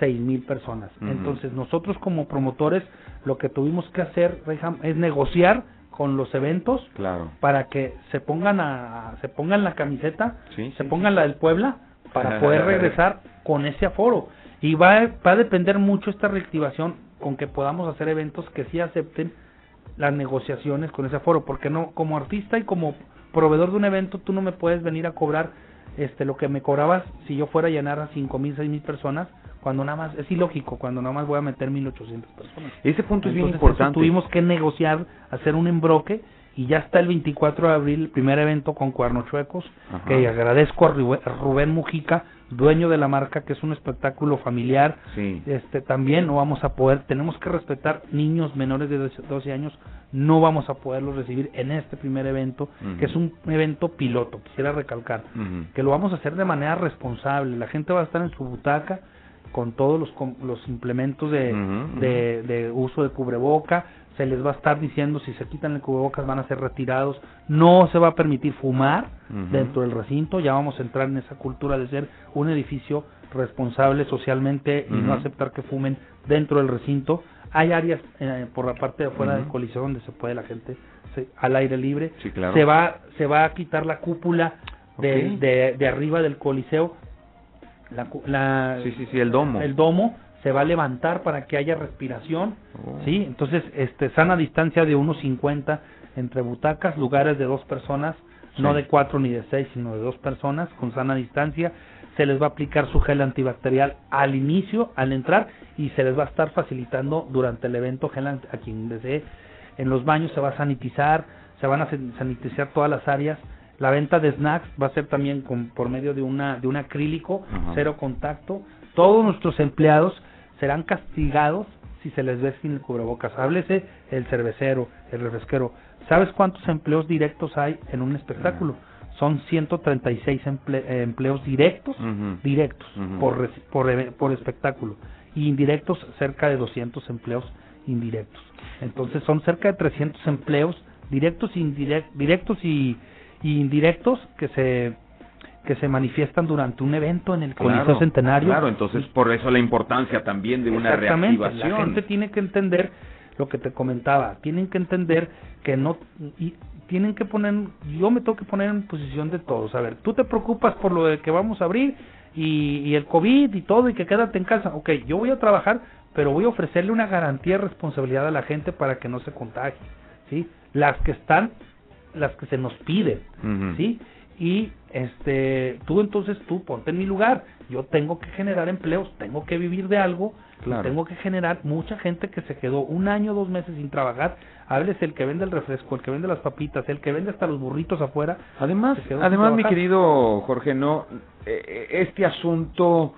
6.000 personas. Entonces nosotros como promotores lo que tuvimos que hacer, Reham, es negociar con los eventos Claro. para que se pongan a, se pongan la camiseta, Sí, se sí, pongan la del Puebla para poder regresar con ese aforo. Y va, va a depender mucho esta reactivación con que podamos hacer eventos que sí acepten las negociaciones con ese aforo, porque no como artista y como proveedor de un evento tú no me puedes venir a cobrar este lo que me cobrabas si yo fuera a llenar a cinco mil, seis mil personas, cuando nada más es ilógico, cuando nada más voy a meter 1800 personas. Ese punto es bien importante. tuvimos que negociar, hacer un embroque y ya está el 24 de abril el primer evento con Cuernos Chuecos, Ajá. que agradezco a Rubén- Mujica, dueño de la marca, que es un espectáculo familiar. Sí. Este también no vamos a poder, tenemos que respetar niños menores de 12 12 años, no vamos a poderlos recibir en este primer evento, que es un evento piloto, quisiera recalcar que lo vamos a hacer de manera responsable. La gente va a estar en su butaca con todos los, com- los implementos de, de, de uso de cubreboca. Se les va a estar diciendo si se quitan el cubrebocas van a ser retirados. No se va a permitir fumar dentro del recinto. Ya vamos a entrar en esa cultura de ser un edificio responsable socialmente y no aceptar que fumen dentro del recinto. Hay áreas eh, por la parte de afuera del coliseo donde se puede la gente se- al aire libre. Sí, claro. Se va se va a quitar la cúpula de, de, de arriba del coliseo. La, la- Sí, sí, sí, el domo. el domo se va a levantar para que haya respiración, Oh. ¿sí? Entonces, este, sana distancia de 1.50 entre butacas, lugares de dos personas, no de cuatro ni de seis, sino de dos personas, con sana distancia. Se les va a aplicar su gel antibacterial al inicio, al entrar, y se les va a estar facilitando durante el evento gel a quien desee. En los baños se va a sanitizar, se van a san- sanitizar todas las áreas. La venta de snacks va a ser también con, por medio de una de un acrílico, Ajá. cero contacto. Todos nuestros empleados serán castigados si se les ve sin el cubrebocas. Háblese el cervecero, el refresquero. ¿Sabes cuántos empleos directos hay en un espectáculo? Son 136 emple- eh, empleos directos, directos por, por, espectáculo y indirectos cerca de 200 empleos indirectos. Entonces son cerca de 300 empleos directos, indirect- directos y, y indirectos que se que se manifiestan durante un evento en el Coliseo Claro, Centenario. Claro, entonces por eso la importancia también de una reactivación. La gente tiene que entender lo que te comentaba, tienen que entender que no y tienen que poner, yo me tengo que poner en posición de todos. A ver, tú te preocupas por lo de que vamos a abrir y, y el COVID y todo y que quédate en casa. Ok, yo voy a trabajar, pero voy a ofrecerle una garantía de responsabilidad a la gente para que no se contagie, ¿sí? Las que están, las que se nos piden. ¿sí? Y este, tú entonces tú ponte en mi lugar. Yo tengo que generar empleos, tengo que vivir de algo, Claro. tengo que generar mucha gente que se quedó un año, dos meses sin trabajar. Háblese el que vende el refresco, el que vende las papitas, el que vende hasta los burritos afuera. Además, además mi querido Jorge, no, Eh, eh, este asunto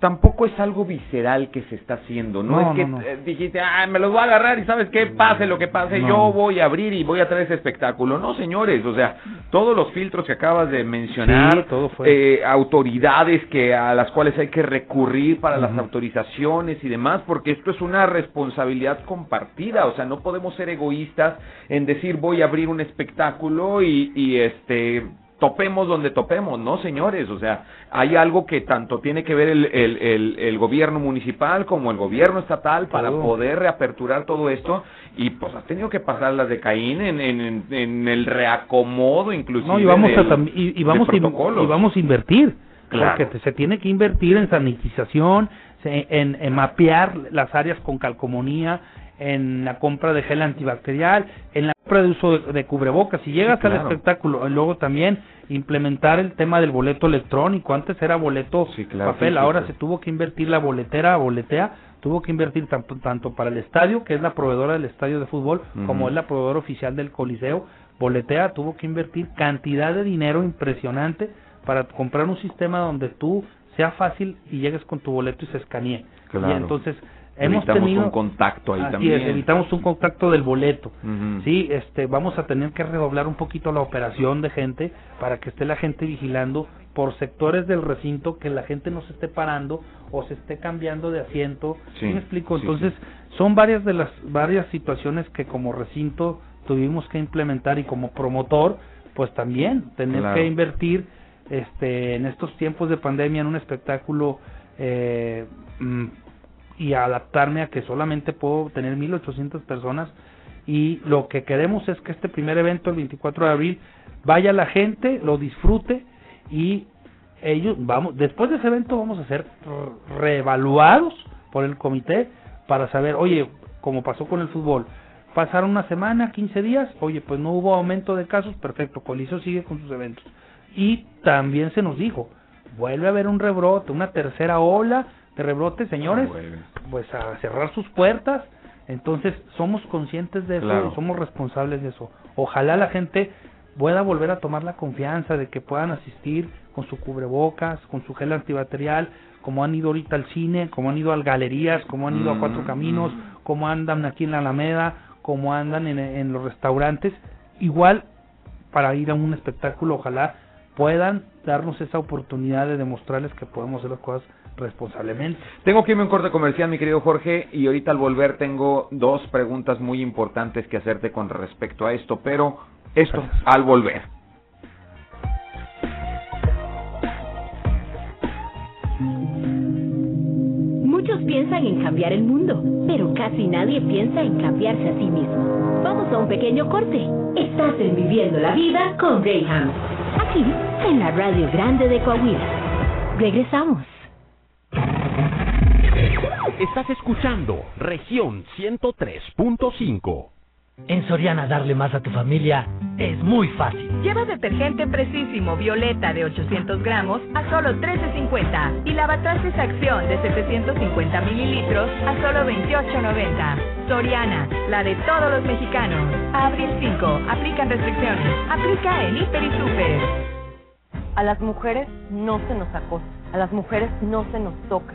tampoco es algo visceral que se está haciendo. No, No, es que no, no. eh, dijiste, ah, me los voy a agarrar y sabes qué, pase lo que pase, yo voy a abrir y voy a traer ese espectáculo. No, señores, o sea, todos los filtros que acabas de mencionar, Sí, todo fue. eh, autoridades que a las cuales hay que recurrir para las autorizaciones y demás, porque esto es una responsabilidad compartida, o sea, no podemos ser egoístas en decir voy a abrir un espectáculo y, y este topemos donde topemos, no señores, o sea, hay algo que tanto tiene que ver el, el, el, el gobierno municipal como el gobierno estatal para Todo. poder reaperturar todo esto y pues has tenido que pasar las de Caín en, en, en- el reacomodo inclusive No, y vamos, a, del- tam- y, vamos, a in- y vamos a invertir. Claro. Porque se tiene que invertir en sanitización, en, en mapear las áreas con calcomanía, en la compra de gel antibacterial, en la compra de uso de, de cubrebocas. Si llegas Sí, al claro. espectáculo, y luego también implementar el tema del boleto electrónico. Antes era boleto Sí, claro, papel, ahora se tuvo que invertir la boletera, boletea, tuvo que invertir tanto, tanto para el estadio, que es la proveedora del estadio de fútbol, como es la proveedora oficial del Coliseo. Boletea tuvo que invertir cantidad de dinero impresionante para comprar un sistema donde tú sea fácil y llegues con tu boleto y se escanee. Claro. Y entonces hemos tenido un contacto ahí así también. es, evitamos un contacto del boleto. Sí, este, vamos a tener que redoblar un poquito la operación de gente para que esté la gente vigilando por sectores del recinto que la gente no se esté parando o se esté cambiando de asiento. Sí, ¿Sí me explico? sí, Entonces, son varias de las varias situaciones que como recinto tuvimos que implementar y como promotor, pues también tener Claro. que invertir este en estos tiempos de pandemia en un espectáculo eh, mm, y adaptarme a que solamente puedo tener 1800 personas y lo que queremos es que este primer evento el 24 de abril vaya la gente, lo disfrute y ellos vamos después de ese evento vamos a ser reevaluados por el comité para saber, oye, como pasó con el fútbol, pasaron una semana, 15 días, oye, pues no hubo aumento de casos, perfecto, Coliseo sigue con sus eventos. Y también se nos dijo, vuelve a haber un rebrote, una tercera ola de rebrote, señores, Ah, vuelve. pues a cerrar sus puertas. Entonces, somos conscientes de eso Claro. y somos responsables de eso. Ojalá la gente pueda volver a tomar la confianza de que puedan asistir con su cubrebocas, con su gel antibacterial, como han ido ahorita al cine, como han ido a galerías, como han ido a Cuatro Mm, Caminos, como andan aquí en la Alameda, como andan en, en los restaurantes. Igual, para ir a un espectáculo, ojalá puedan darnos esa oportunidad de demostrarles que podemos hacer las cosas responsablemente. Tengo que irme a un corte comercial, mi querido Jorge, y ahorita al volver tengo dos preguntas muy importantes que hacerte con respecto a esto, pero esto Gracias. al volver. Muchos piensan en cambiar el mundo, pero casi nadie piensa en cambiarse a sí mismo. Vamos a un pequeño corte. Estás en Viviendo la Vida con Graham. Aquí, en la Radio Grande de Coahuila. Regresamos. Estás escuchando región 103.5. En Soriana darle más a tu familia es muy fácil. Lleva detergente precisísimo violeta de 800 gramos a solo 13.50 y lavatrastes acción de 750 mililitros a solo 28.90. Soriana, la de todos los mexicanos. A abril 5, aplican restricciones. Aplica en Hiper y Super. A las mujeres no se nos acosa, a las mujeres no se nos toca,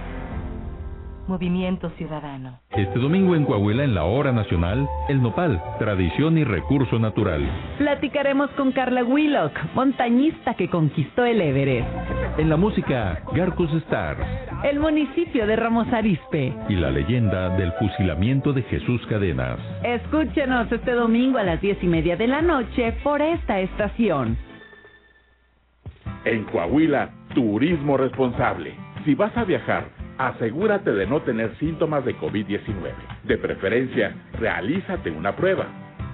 Movimiento Ciudadano. Este domingo en Coahuila, en la hora nacional, el nopal, tradición y recurso natural. Platicaremos con Carla Willock, montañista que conquistó el Everest. En la música, Garcus Stars El municipio de Ramos Arizpe. y la leyenda del fusilamiento de Jesús Cadenas. Escúchenos este domingo a las diez y media de la noche por esta estación. En Coahuila, turismo responsable. Si vas a viajar, asegúrate de no tener síntomas de COVID-19. De preferencia, realízate una prueba.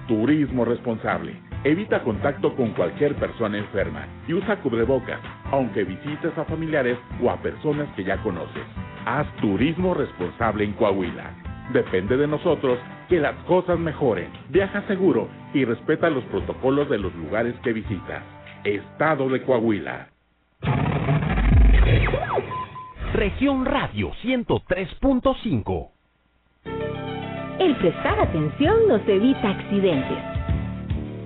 Turismo responsable. Evita contacto con cualquier persona enferma y usa cubrebocas, aunque visites a familiares o a personas que ya conoces. Haz turismo responsable en Coahuila. Depende de nosotros que las cosas mejoren. Viaja seguro y respeta los protocolos de los lugares que visitas. Estado de Coahuila. Región Radio 103.5. El prestar atención nos evita accidentes.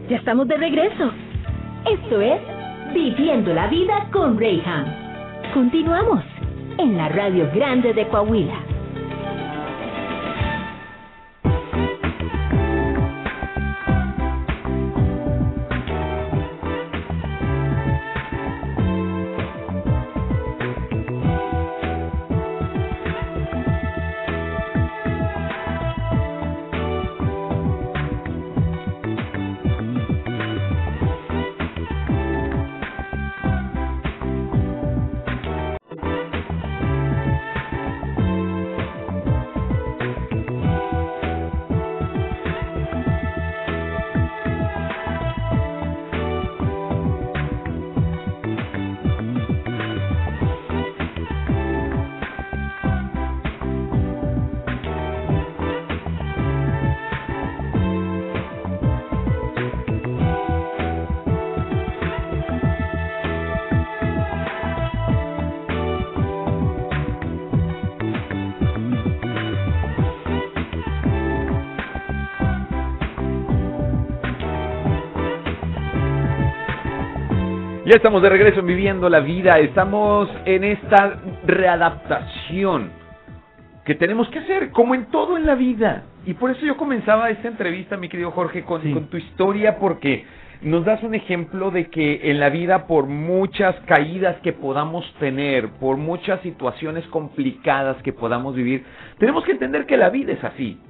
Ya estamos de regreso. Esto es Viviendo la Vida con Rayham. Continuamos en la Radio Grande de Coahuila. Ya estamos de regreso en Viviendo la Vida. Estamos en esta readaptación que tenemos que hacer, como en todo en la vida. Y por eso yo comenzaba esta entrevista, mi querido Jorge, con, con tu historia, porque nos das un ejemplo de que en la vida, por muchas caídas que podamos tener, por muchas situaciones complicadas que podamos vivir, tenemos que entender que la vida es así.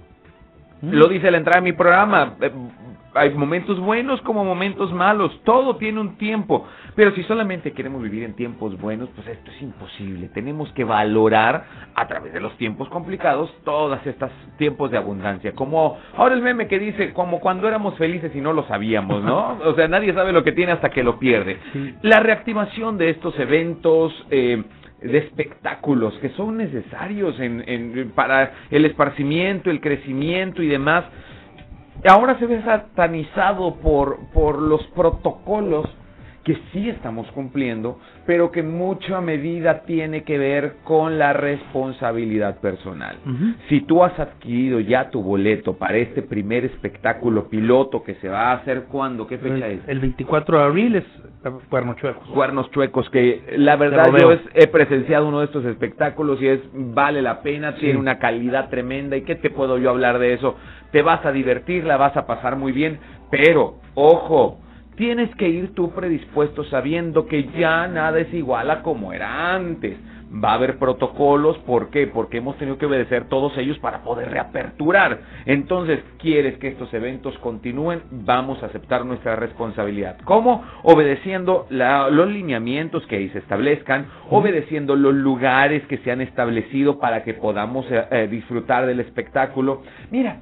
Lo dice la entrada de mi programa. Hay momentos buenos como momentos malos. Todo tiene un tiempo. Pero si solamente queremos vivir en tiempos buenos, pues esto es imposible. Tenemos que valorar a través de los tiempos complicados todas estas tiempos de abundancia. Como ahora el meme que dice, como cuando éramos felices y no lo sabíamos, ¿no? O sea, nadie sabe lo que tiene hasta que lo pierde. La reactivación de estos eventos, eh, de espectáculos que son necesarios en, en- para el esparcimiento, el crecimiento y demás, ahora se ve satanizado por, por los protocolos que sí estamos cumpliendo, pero que en mucha medida tiene que ver con la responsabilidad personal. Si tú has adquirido ya tu boleto para este primer espectáculo piloto que se va a hacer cuándo, ¿qué fecha es? El 24 de abril es eh, Cuerno Chuecos. Cuernos Chuecos, que la verdad yo es- he presenciado uno de estos espectáculos y es vale la pena, tiene una calidad tremenda y qué te puedo yo hablar de eso. Te vas a divertir, la vas a pasar muy bien, pero ojo, tienes que ir tú predispuesto sabiendo que ya nada es igual a como era antes. Va a haber protocolos, ¿por qué? Porque hemos tenido que obedecer todos ellos para poder reaperturar. Entonces, ¿quieres que estos eventos continúen? Vamos a aceptar nuestra responsabilidad. ¿Cómo? Obedeciendo la- los lineamientos que ahí se establezcan, obedeciendo los lugares que se han establecido para que podamos eh, eh, disfrutar del espectáculo. Mira,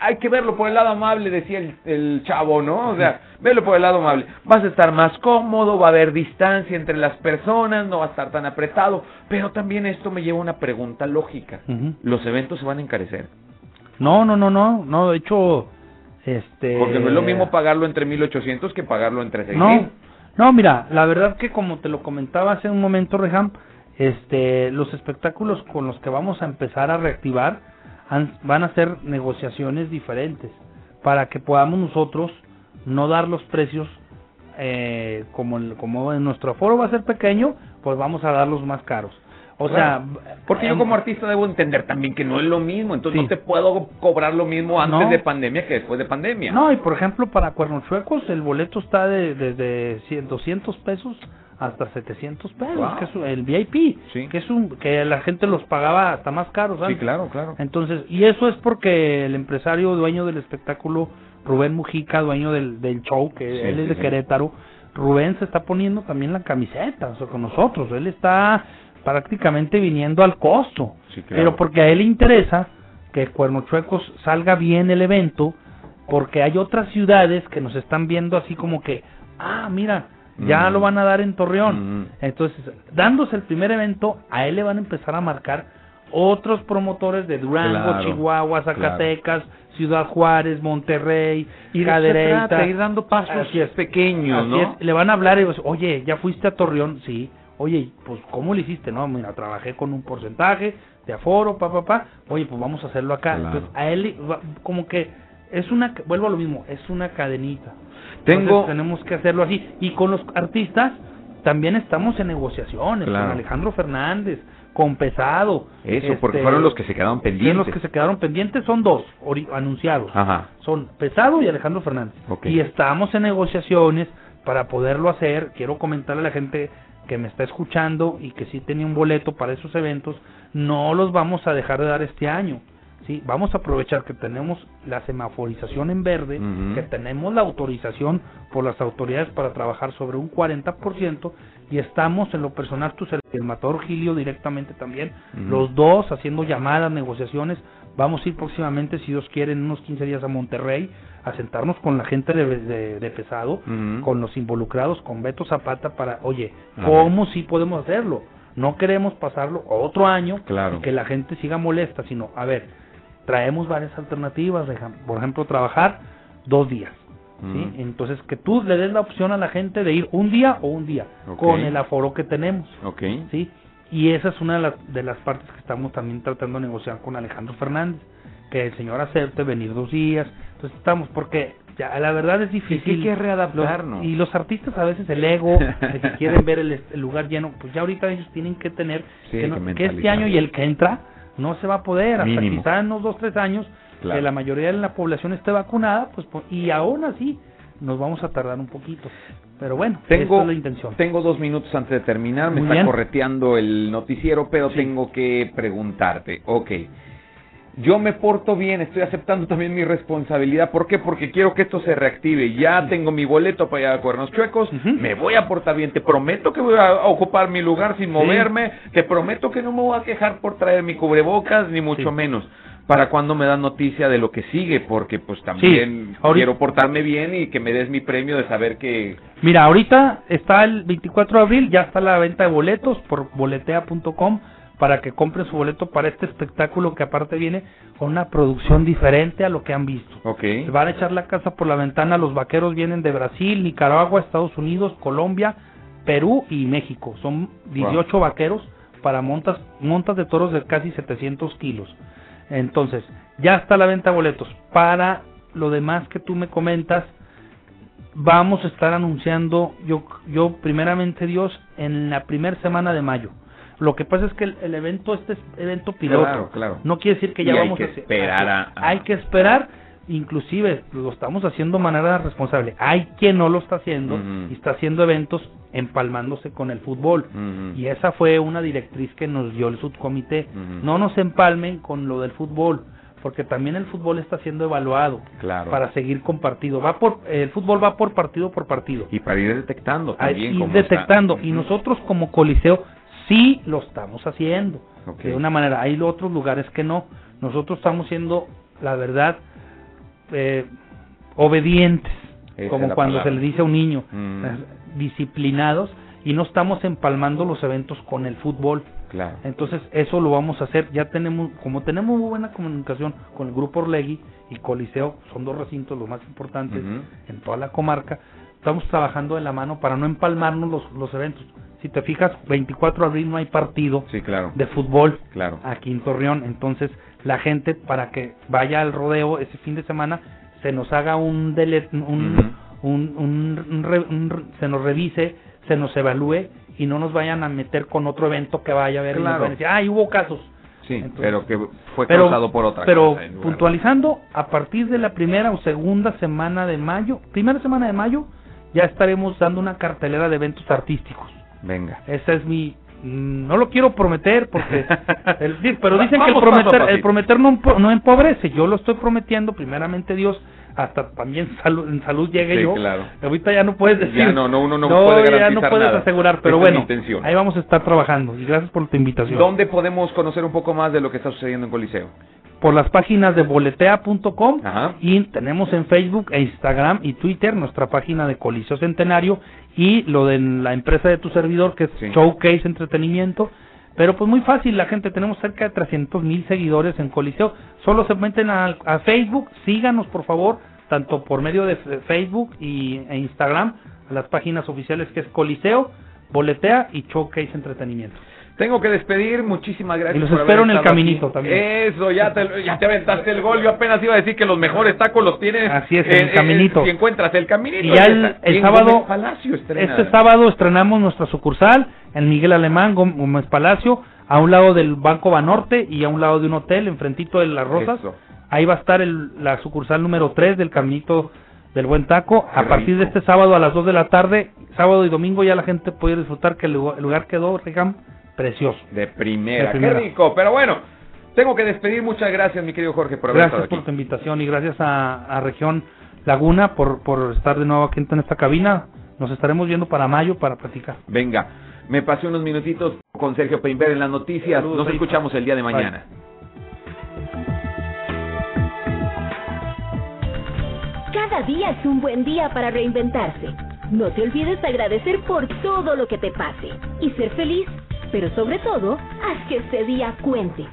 hay que verlo por el lado amable, decía el, el chavo, ¿no? O sea, verlo por el lado amable. Vas a estar más cómodo, va a haber distancia entre las personas, no va a estar tan apretado, pero también esto me lleva a una pregunta lógica. ¿Los eventos se van a encarecer? No, no, no, no, no, de hecho, este... Porque no es lo mismo pagarlo entre 1800 que pagarlo entre 6000. No, no, mira, la verdad que como te lo comentaba hace un momento, Reham, este, los espectáculos con los que vamos a empezar a reactivar han- van a ser negociaciones diferentes para que podamos nosotros no dar los precios eh, como, el- como en nuestro aforo va a ser pequeño, pues vamos a dar los más caros. O Claro. sea, porque yo como artista debo entender también que no es lo mismo, entonces no te puedo cobrar lo mismo antes No. de pandemia que después de pandemia. No, y por ejemplo, para Cuernos Chuecos el boleto está de desde 100, 200 pesos hasta 700 pesos, Wow. que es el VIP, que es un que la gente los pagaba hasta más caros Sí, claro, claro. Entonces, y eso es porque el empresario dueño del espectáculo, Rubén Mujica, dueño del, del show, que Sí, él es sí, de sí. Querétaro, Rubén se está poniendo también la camiseta, o sea, con nosotros, él está prácticamente viniendo al costo, Sí, claro. pero porque a él le interesa que Cuernos Chuecos salga bien el evento, porque hay otras ciudades que nos están viendo así como que, ah, mira, ya Mm. lo van a dar en Torreón. Entonces, dándose el primer evento, a él le van a empezar a marcar otros promotores de Durango, Claro, Chihuahua, Zacatecas, Ciudad Juárez, Monterrey, Y Cadereyta. trata, ir dando pasos Así es. pequeños, Así ¿no? es. Le van a hablar y vas, oye, ¿ya fuiste a Torreón? Sí. Oye, pues ¿cómo le hiciste? No, mira, trabajé con un porcentaje de aforo, pa, pa, pa. Oye, pues vamos a hacerlo acá. Claro. Entonces, a él como que es una, vuelvo a lo mismo, es una cadenita. Tengo- Entonces, tenemos que hacerlo así. Y con los artistas también estamos en negociaciones, Claro. con Alejandro Fernández, con Pesado. Eso, porque este, fueron los que se quedaron pendientes. los que se quedaron pendientes son dos anunciados. Ajá. Son Pesado y Alejandro Fernández. Y estamos en negociaciones para poderlo hacer. Quiero comentarle a la gente que me está escuchando y que sí tenía un boleto para esos eventos, no los vamos a dejar de dar este año. Sí, vamos a aprovechar que tenemos la semaforización en verde, que tenemos la autorización por las autoridades para trabajar sobre un 40% y estamos en lo personal, servidor, el Matador Gilio directamente también, los dos haciendo llamadas, negociaciones. Vamos a ir próximamente, si Dios quiere, en unos 15 días a Monterrey a sentarnos con la gente de, de- de pesado, con los involucrados, con Beto Zapata para, oye, ¿cómo sí podemos hacerlo? No queremos pasarlo otro año Claro. y que la gente siga molesta, sino, a ver, traemos varias alternativas, por ejemplo, trabajar dos días. ¿sí? Ujú. Entonces, que tú le des la opción a la gente de ir un día o un día, con el aforo que tenemos. ¿sí? Y esa es una de las, de las partes que estamos también tratando de negociar con Alejandro Fernández, que el señor acepte venir dos días. Entonces estamos, porque ya, la verdad es difícil. hay que readaptarnos. Los- y los artistas a veces el ego, de que quieren ver el, el lugar lleno, pues ya ahorita ellos tienen que tener Sí, que, no- que que este año y el que entra no se va a poder, hasta Mínimo. quizá en unos dos, tres años, Claro. que la mayoría de la población esté vacunada, pues po- y aún así nos vamos a tardar un poquito. Pero bueno, Tengo, es la intención. tengo dos minutos antes de terminar, me Muy está bien. correteando el noticiero, pero tengo que preguntarte, ok, yo me porto bien, estoy aceptando también mi responsabilidad, ¿por qué? Porque quiero que esto se reactive, ya tengo mi boleto para ir a Cuernos Chuecos, me voy a portar bien, te prometo que voy a ocupar mi lugar sin moverme, te prometo que no me voy a quejar por traer mi cubrebocas, ni mucho menos. Para cuando me dan noticia de lo que sigue, porque pues también ahorita- quiero portarme bien y que me des mi premio de saber que Mira, ahorita está el 24 de abril, ya está la venta de boletos por boletea.com para que compren su boleto para este espectáculo que aparte viene con una producción diferente a lo que han visto. Ok. Van a echar la casa por la ventana, los vaqueros vienen de Brasil, Nicaragua, Estados Unidos, Colombia, Perú y México. Son 18 vaqueros para montas, montas de toros de casi 700 kilos. Entonces, ya está la venta de boletos. Para lo demás que tú me comentas, vamos a estar anunciando, yo, yo primeramente Dios, en la primera semana de mayo. Lo que pasa es que el, el evento, este es evento piloto. Claro, claro. No quiere decir que ya Y hay vamos que a esperar a- a- Hay que esperar, inclusive lo estamos haciendo de manera responsable. Hay quien no lo está haciendo y está haciendo eventos empalmándose con el fútbol. Y esa fue una directriz que nos dio el subcomité. No nos empalmen con lo del fútbol, porque también el fútbol está siendo evaluado Claro. para seguir con partido. Va por, el fútbol va por partido por partido. Y para ir detectando también ir cómo detectando. está. Y nosotros como Coliseo sí lo estamos haciendo. De una manera. Hay otros lugares que no. Nosotros estamos siendo, la verdad, eh, obedientes. Esa como cuando palabra. se le dice a un niño. Mm. eh, disciplinados. Y no estamos empalmando los eventos con el fútbol. Claro. Entonces, eso lo vamos a hacer. Ya tenemos, como tenemos muy buena comunicación con el Grupo Orlegui y Coliseo, son dos recintos los más importantes en toda la comarca, estamos trabajando de la mano para no empalmarnos los, los eventos. Si te fijas, 24 de abril no hay partido Sí, claro. de fútbol Claro. aquí en Torreón. Entonces, la gente, para que vaya al rodeo ese fin de semana, se nos haga un, dele- un, un, un- un un re- se nos revise, se nos evalúe y no nos vayan a meter con otro evento que vaya a ver y nos Claro. vayan a decir, ay, hubo casos. Sí, Entonces, pero que fue pero- causado por otra pero cosa. de- puntualizando, a partir de la primera o segunda semana de mayo, primera semana de mayo, ya estaremos dando una cartelera de eventos artísticos. Venga. Esa es mi mm, no lo quiero prometer porque el- pero dicen que el prometer el prometer no, no empobrece yo lo estoy prometiendo primeramente Dios hasta también salud, en salud llegue Sí, yo claro. ahorita ya no puedes decir Ya no, no, uno no puede ya no garantizar puedes nada. asegurar pero bueno ahí vamos a estar trabajando y gracias por tu invitación ¿Dónde podemos conocer un poco más de lo que está sucediendo en Coliseo? Por las páginas de boletea.com y tenemos en Facebook e Instagram y Twitter nuestra página de Coliseo Centenario y lo de la empresa de tu servidor que es Showcase Entretenimiento Pero pues muy fácil, la gente, tenemos cerca de 300 mil seguidores en Coliseo. Solo se meten a, a Facebook, síganos por favor, tanto por medio de Facebook y, e Instagram, a las páginas oficiales que es Coliseo, Boletea y Showcase Entretenimiento. Tengo que despedir, muchísimas gracias. Y los por espero haber en el caminito aquí. también. Eso, ya te, ya te aventaste el gol. Yo apenas iba a decir que los mejores tacos los tienes. Así es, en el caminito. si encuentras el caminito. Y ya el, sábado, Palacio estrena. este sábado estrenamos nuestra sucursal en Miguel Alemán, Gó- Gómez Palacio, a un lado del Banco Banorte y a un lado de un hotel, enfrentito de Las Rosas. Eso. Ahí va a estar el- la sucursal número 3 del Caminito del Buen Taco. Qué a partir de este sábado a las 2 de la tarde, sábado y domingo ya la gente puede disfrutar que el lugar, el lugar quedó, Regam, precioso. De primera. De primera. Qué rico. Pero bueno, tengo que despedir. Muchas gracias, mi querido Jorge, por haber Gracias estado por aquí. tu invitación y gracias a, a Región Laguna por, por estar de nuevo aquí en esta cabina. Nos estaremos viendo para mayo para platicar. Venga, me pasé unos minutitos con Sergio Peinber en las noticias. Saludos, Nos escuchamos el día de Bye. mañana. Cada día es un buen día para reinventarse. No te olvides de agradecer por todo lo que te pase y ser feliz, pero sobre todo, haz que este día cuente.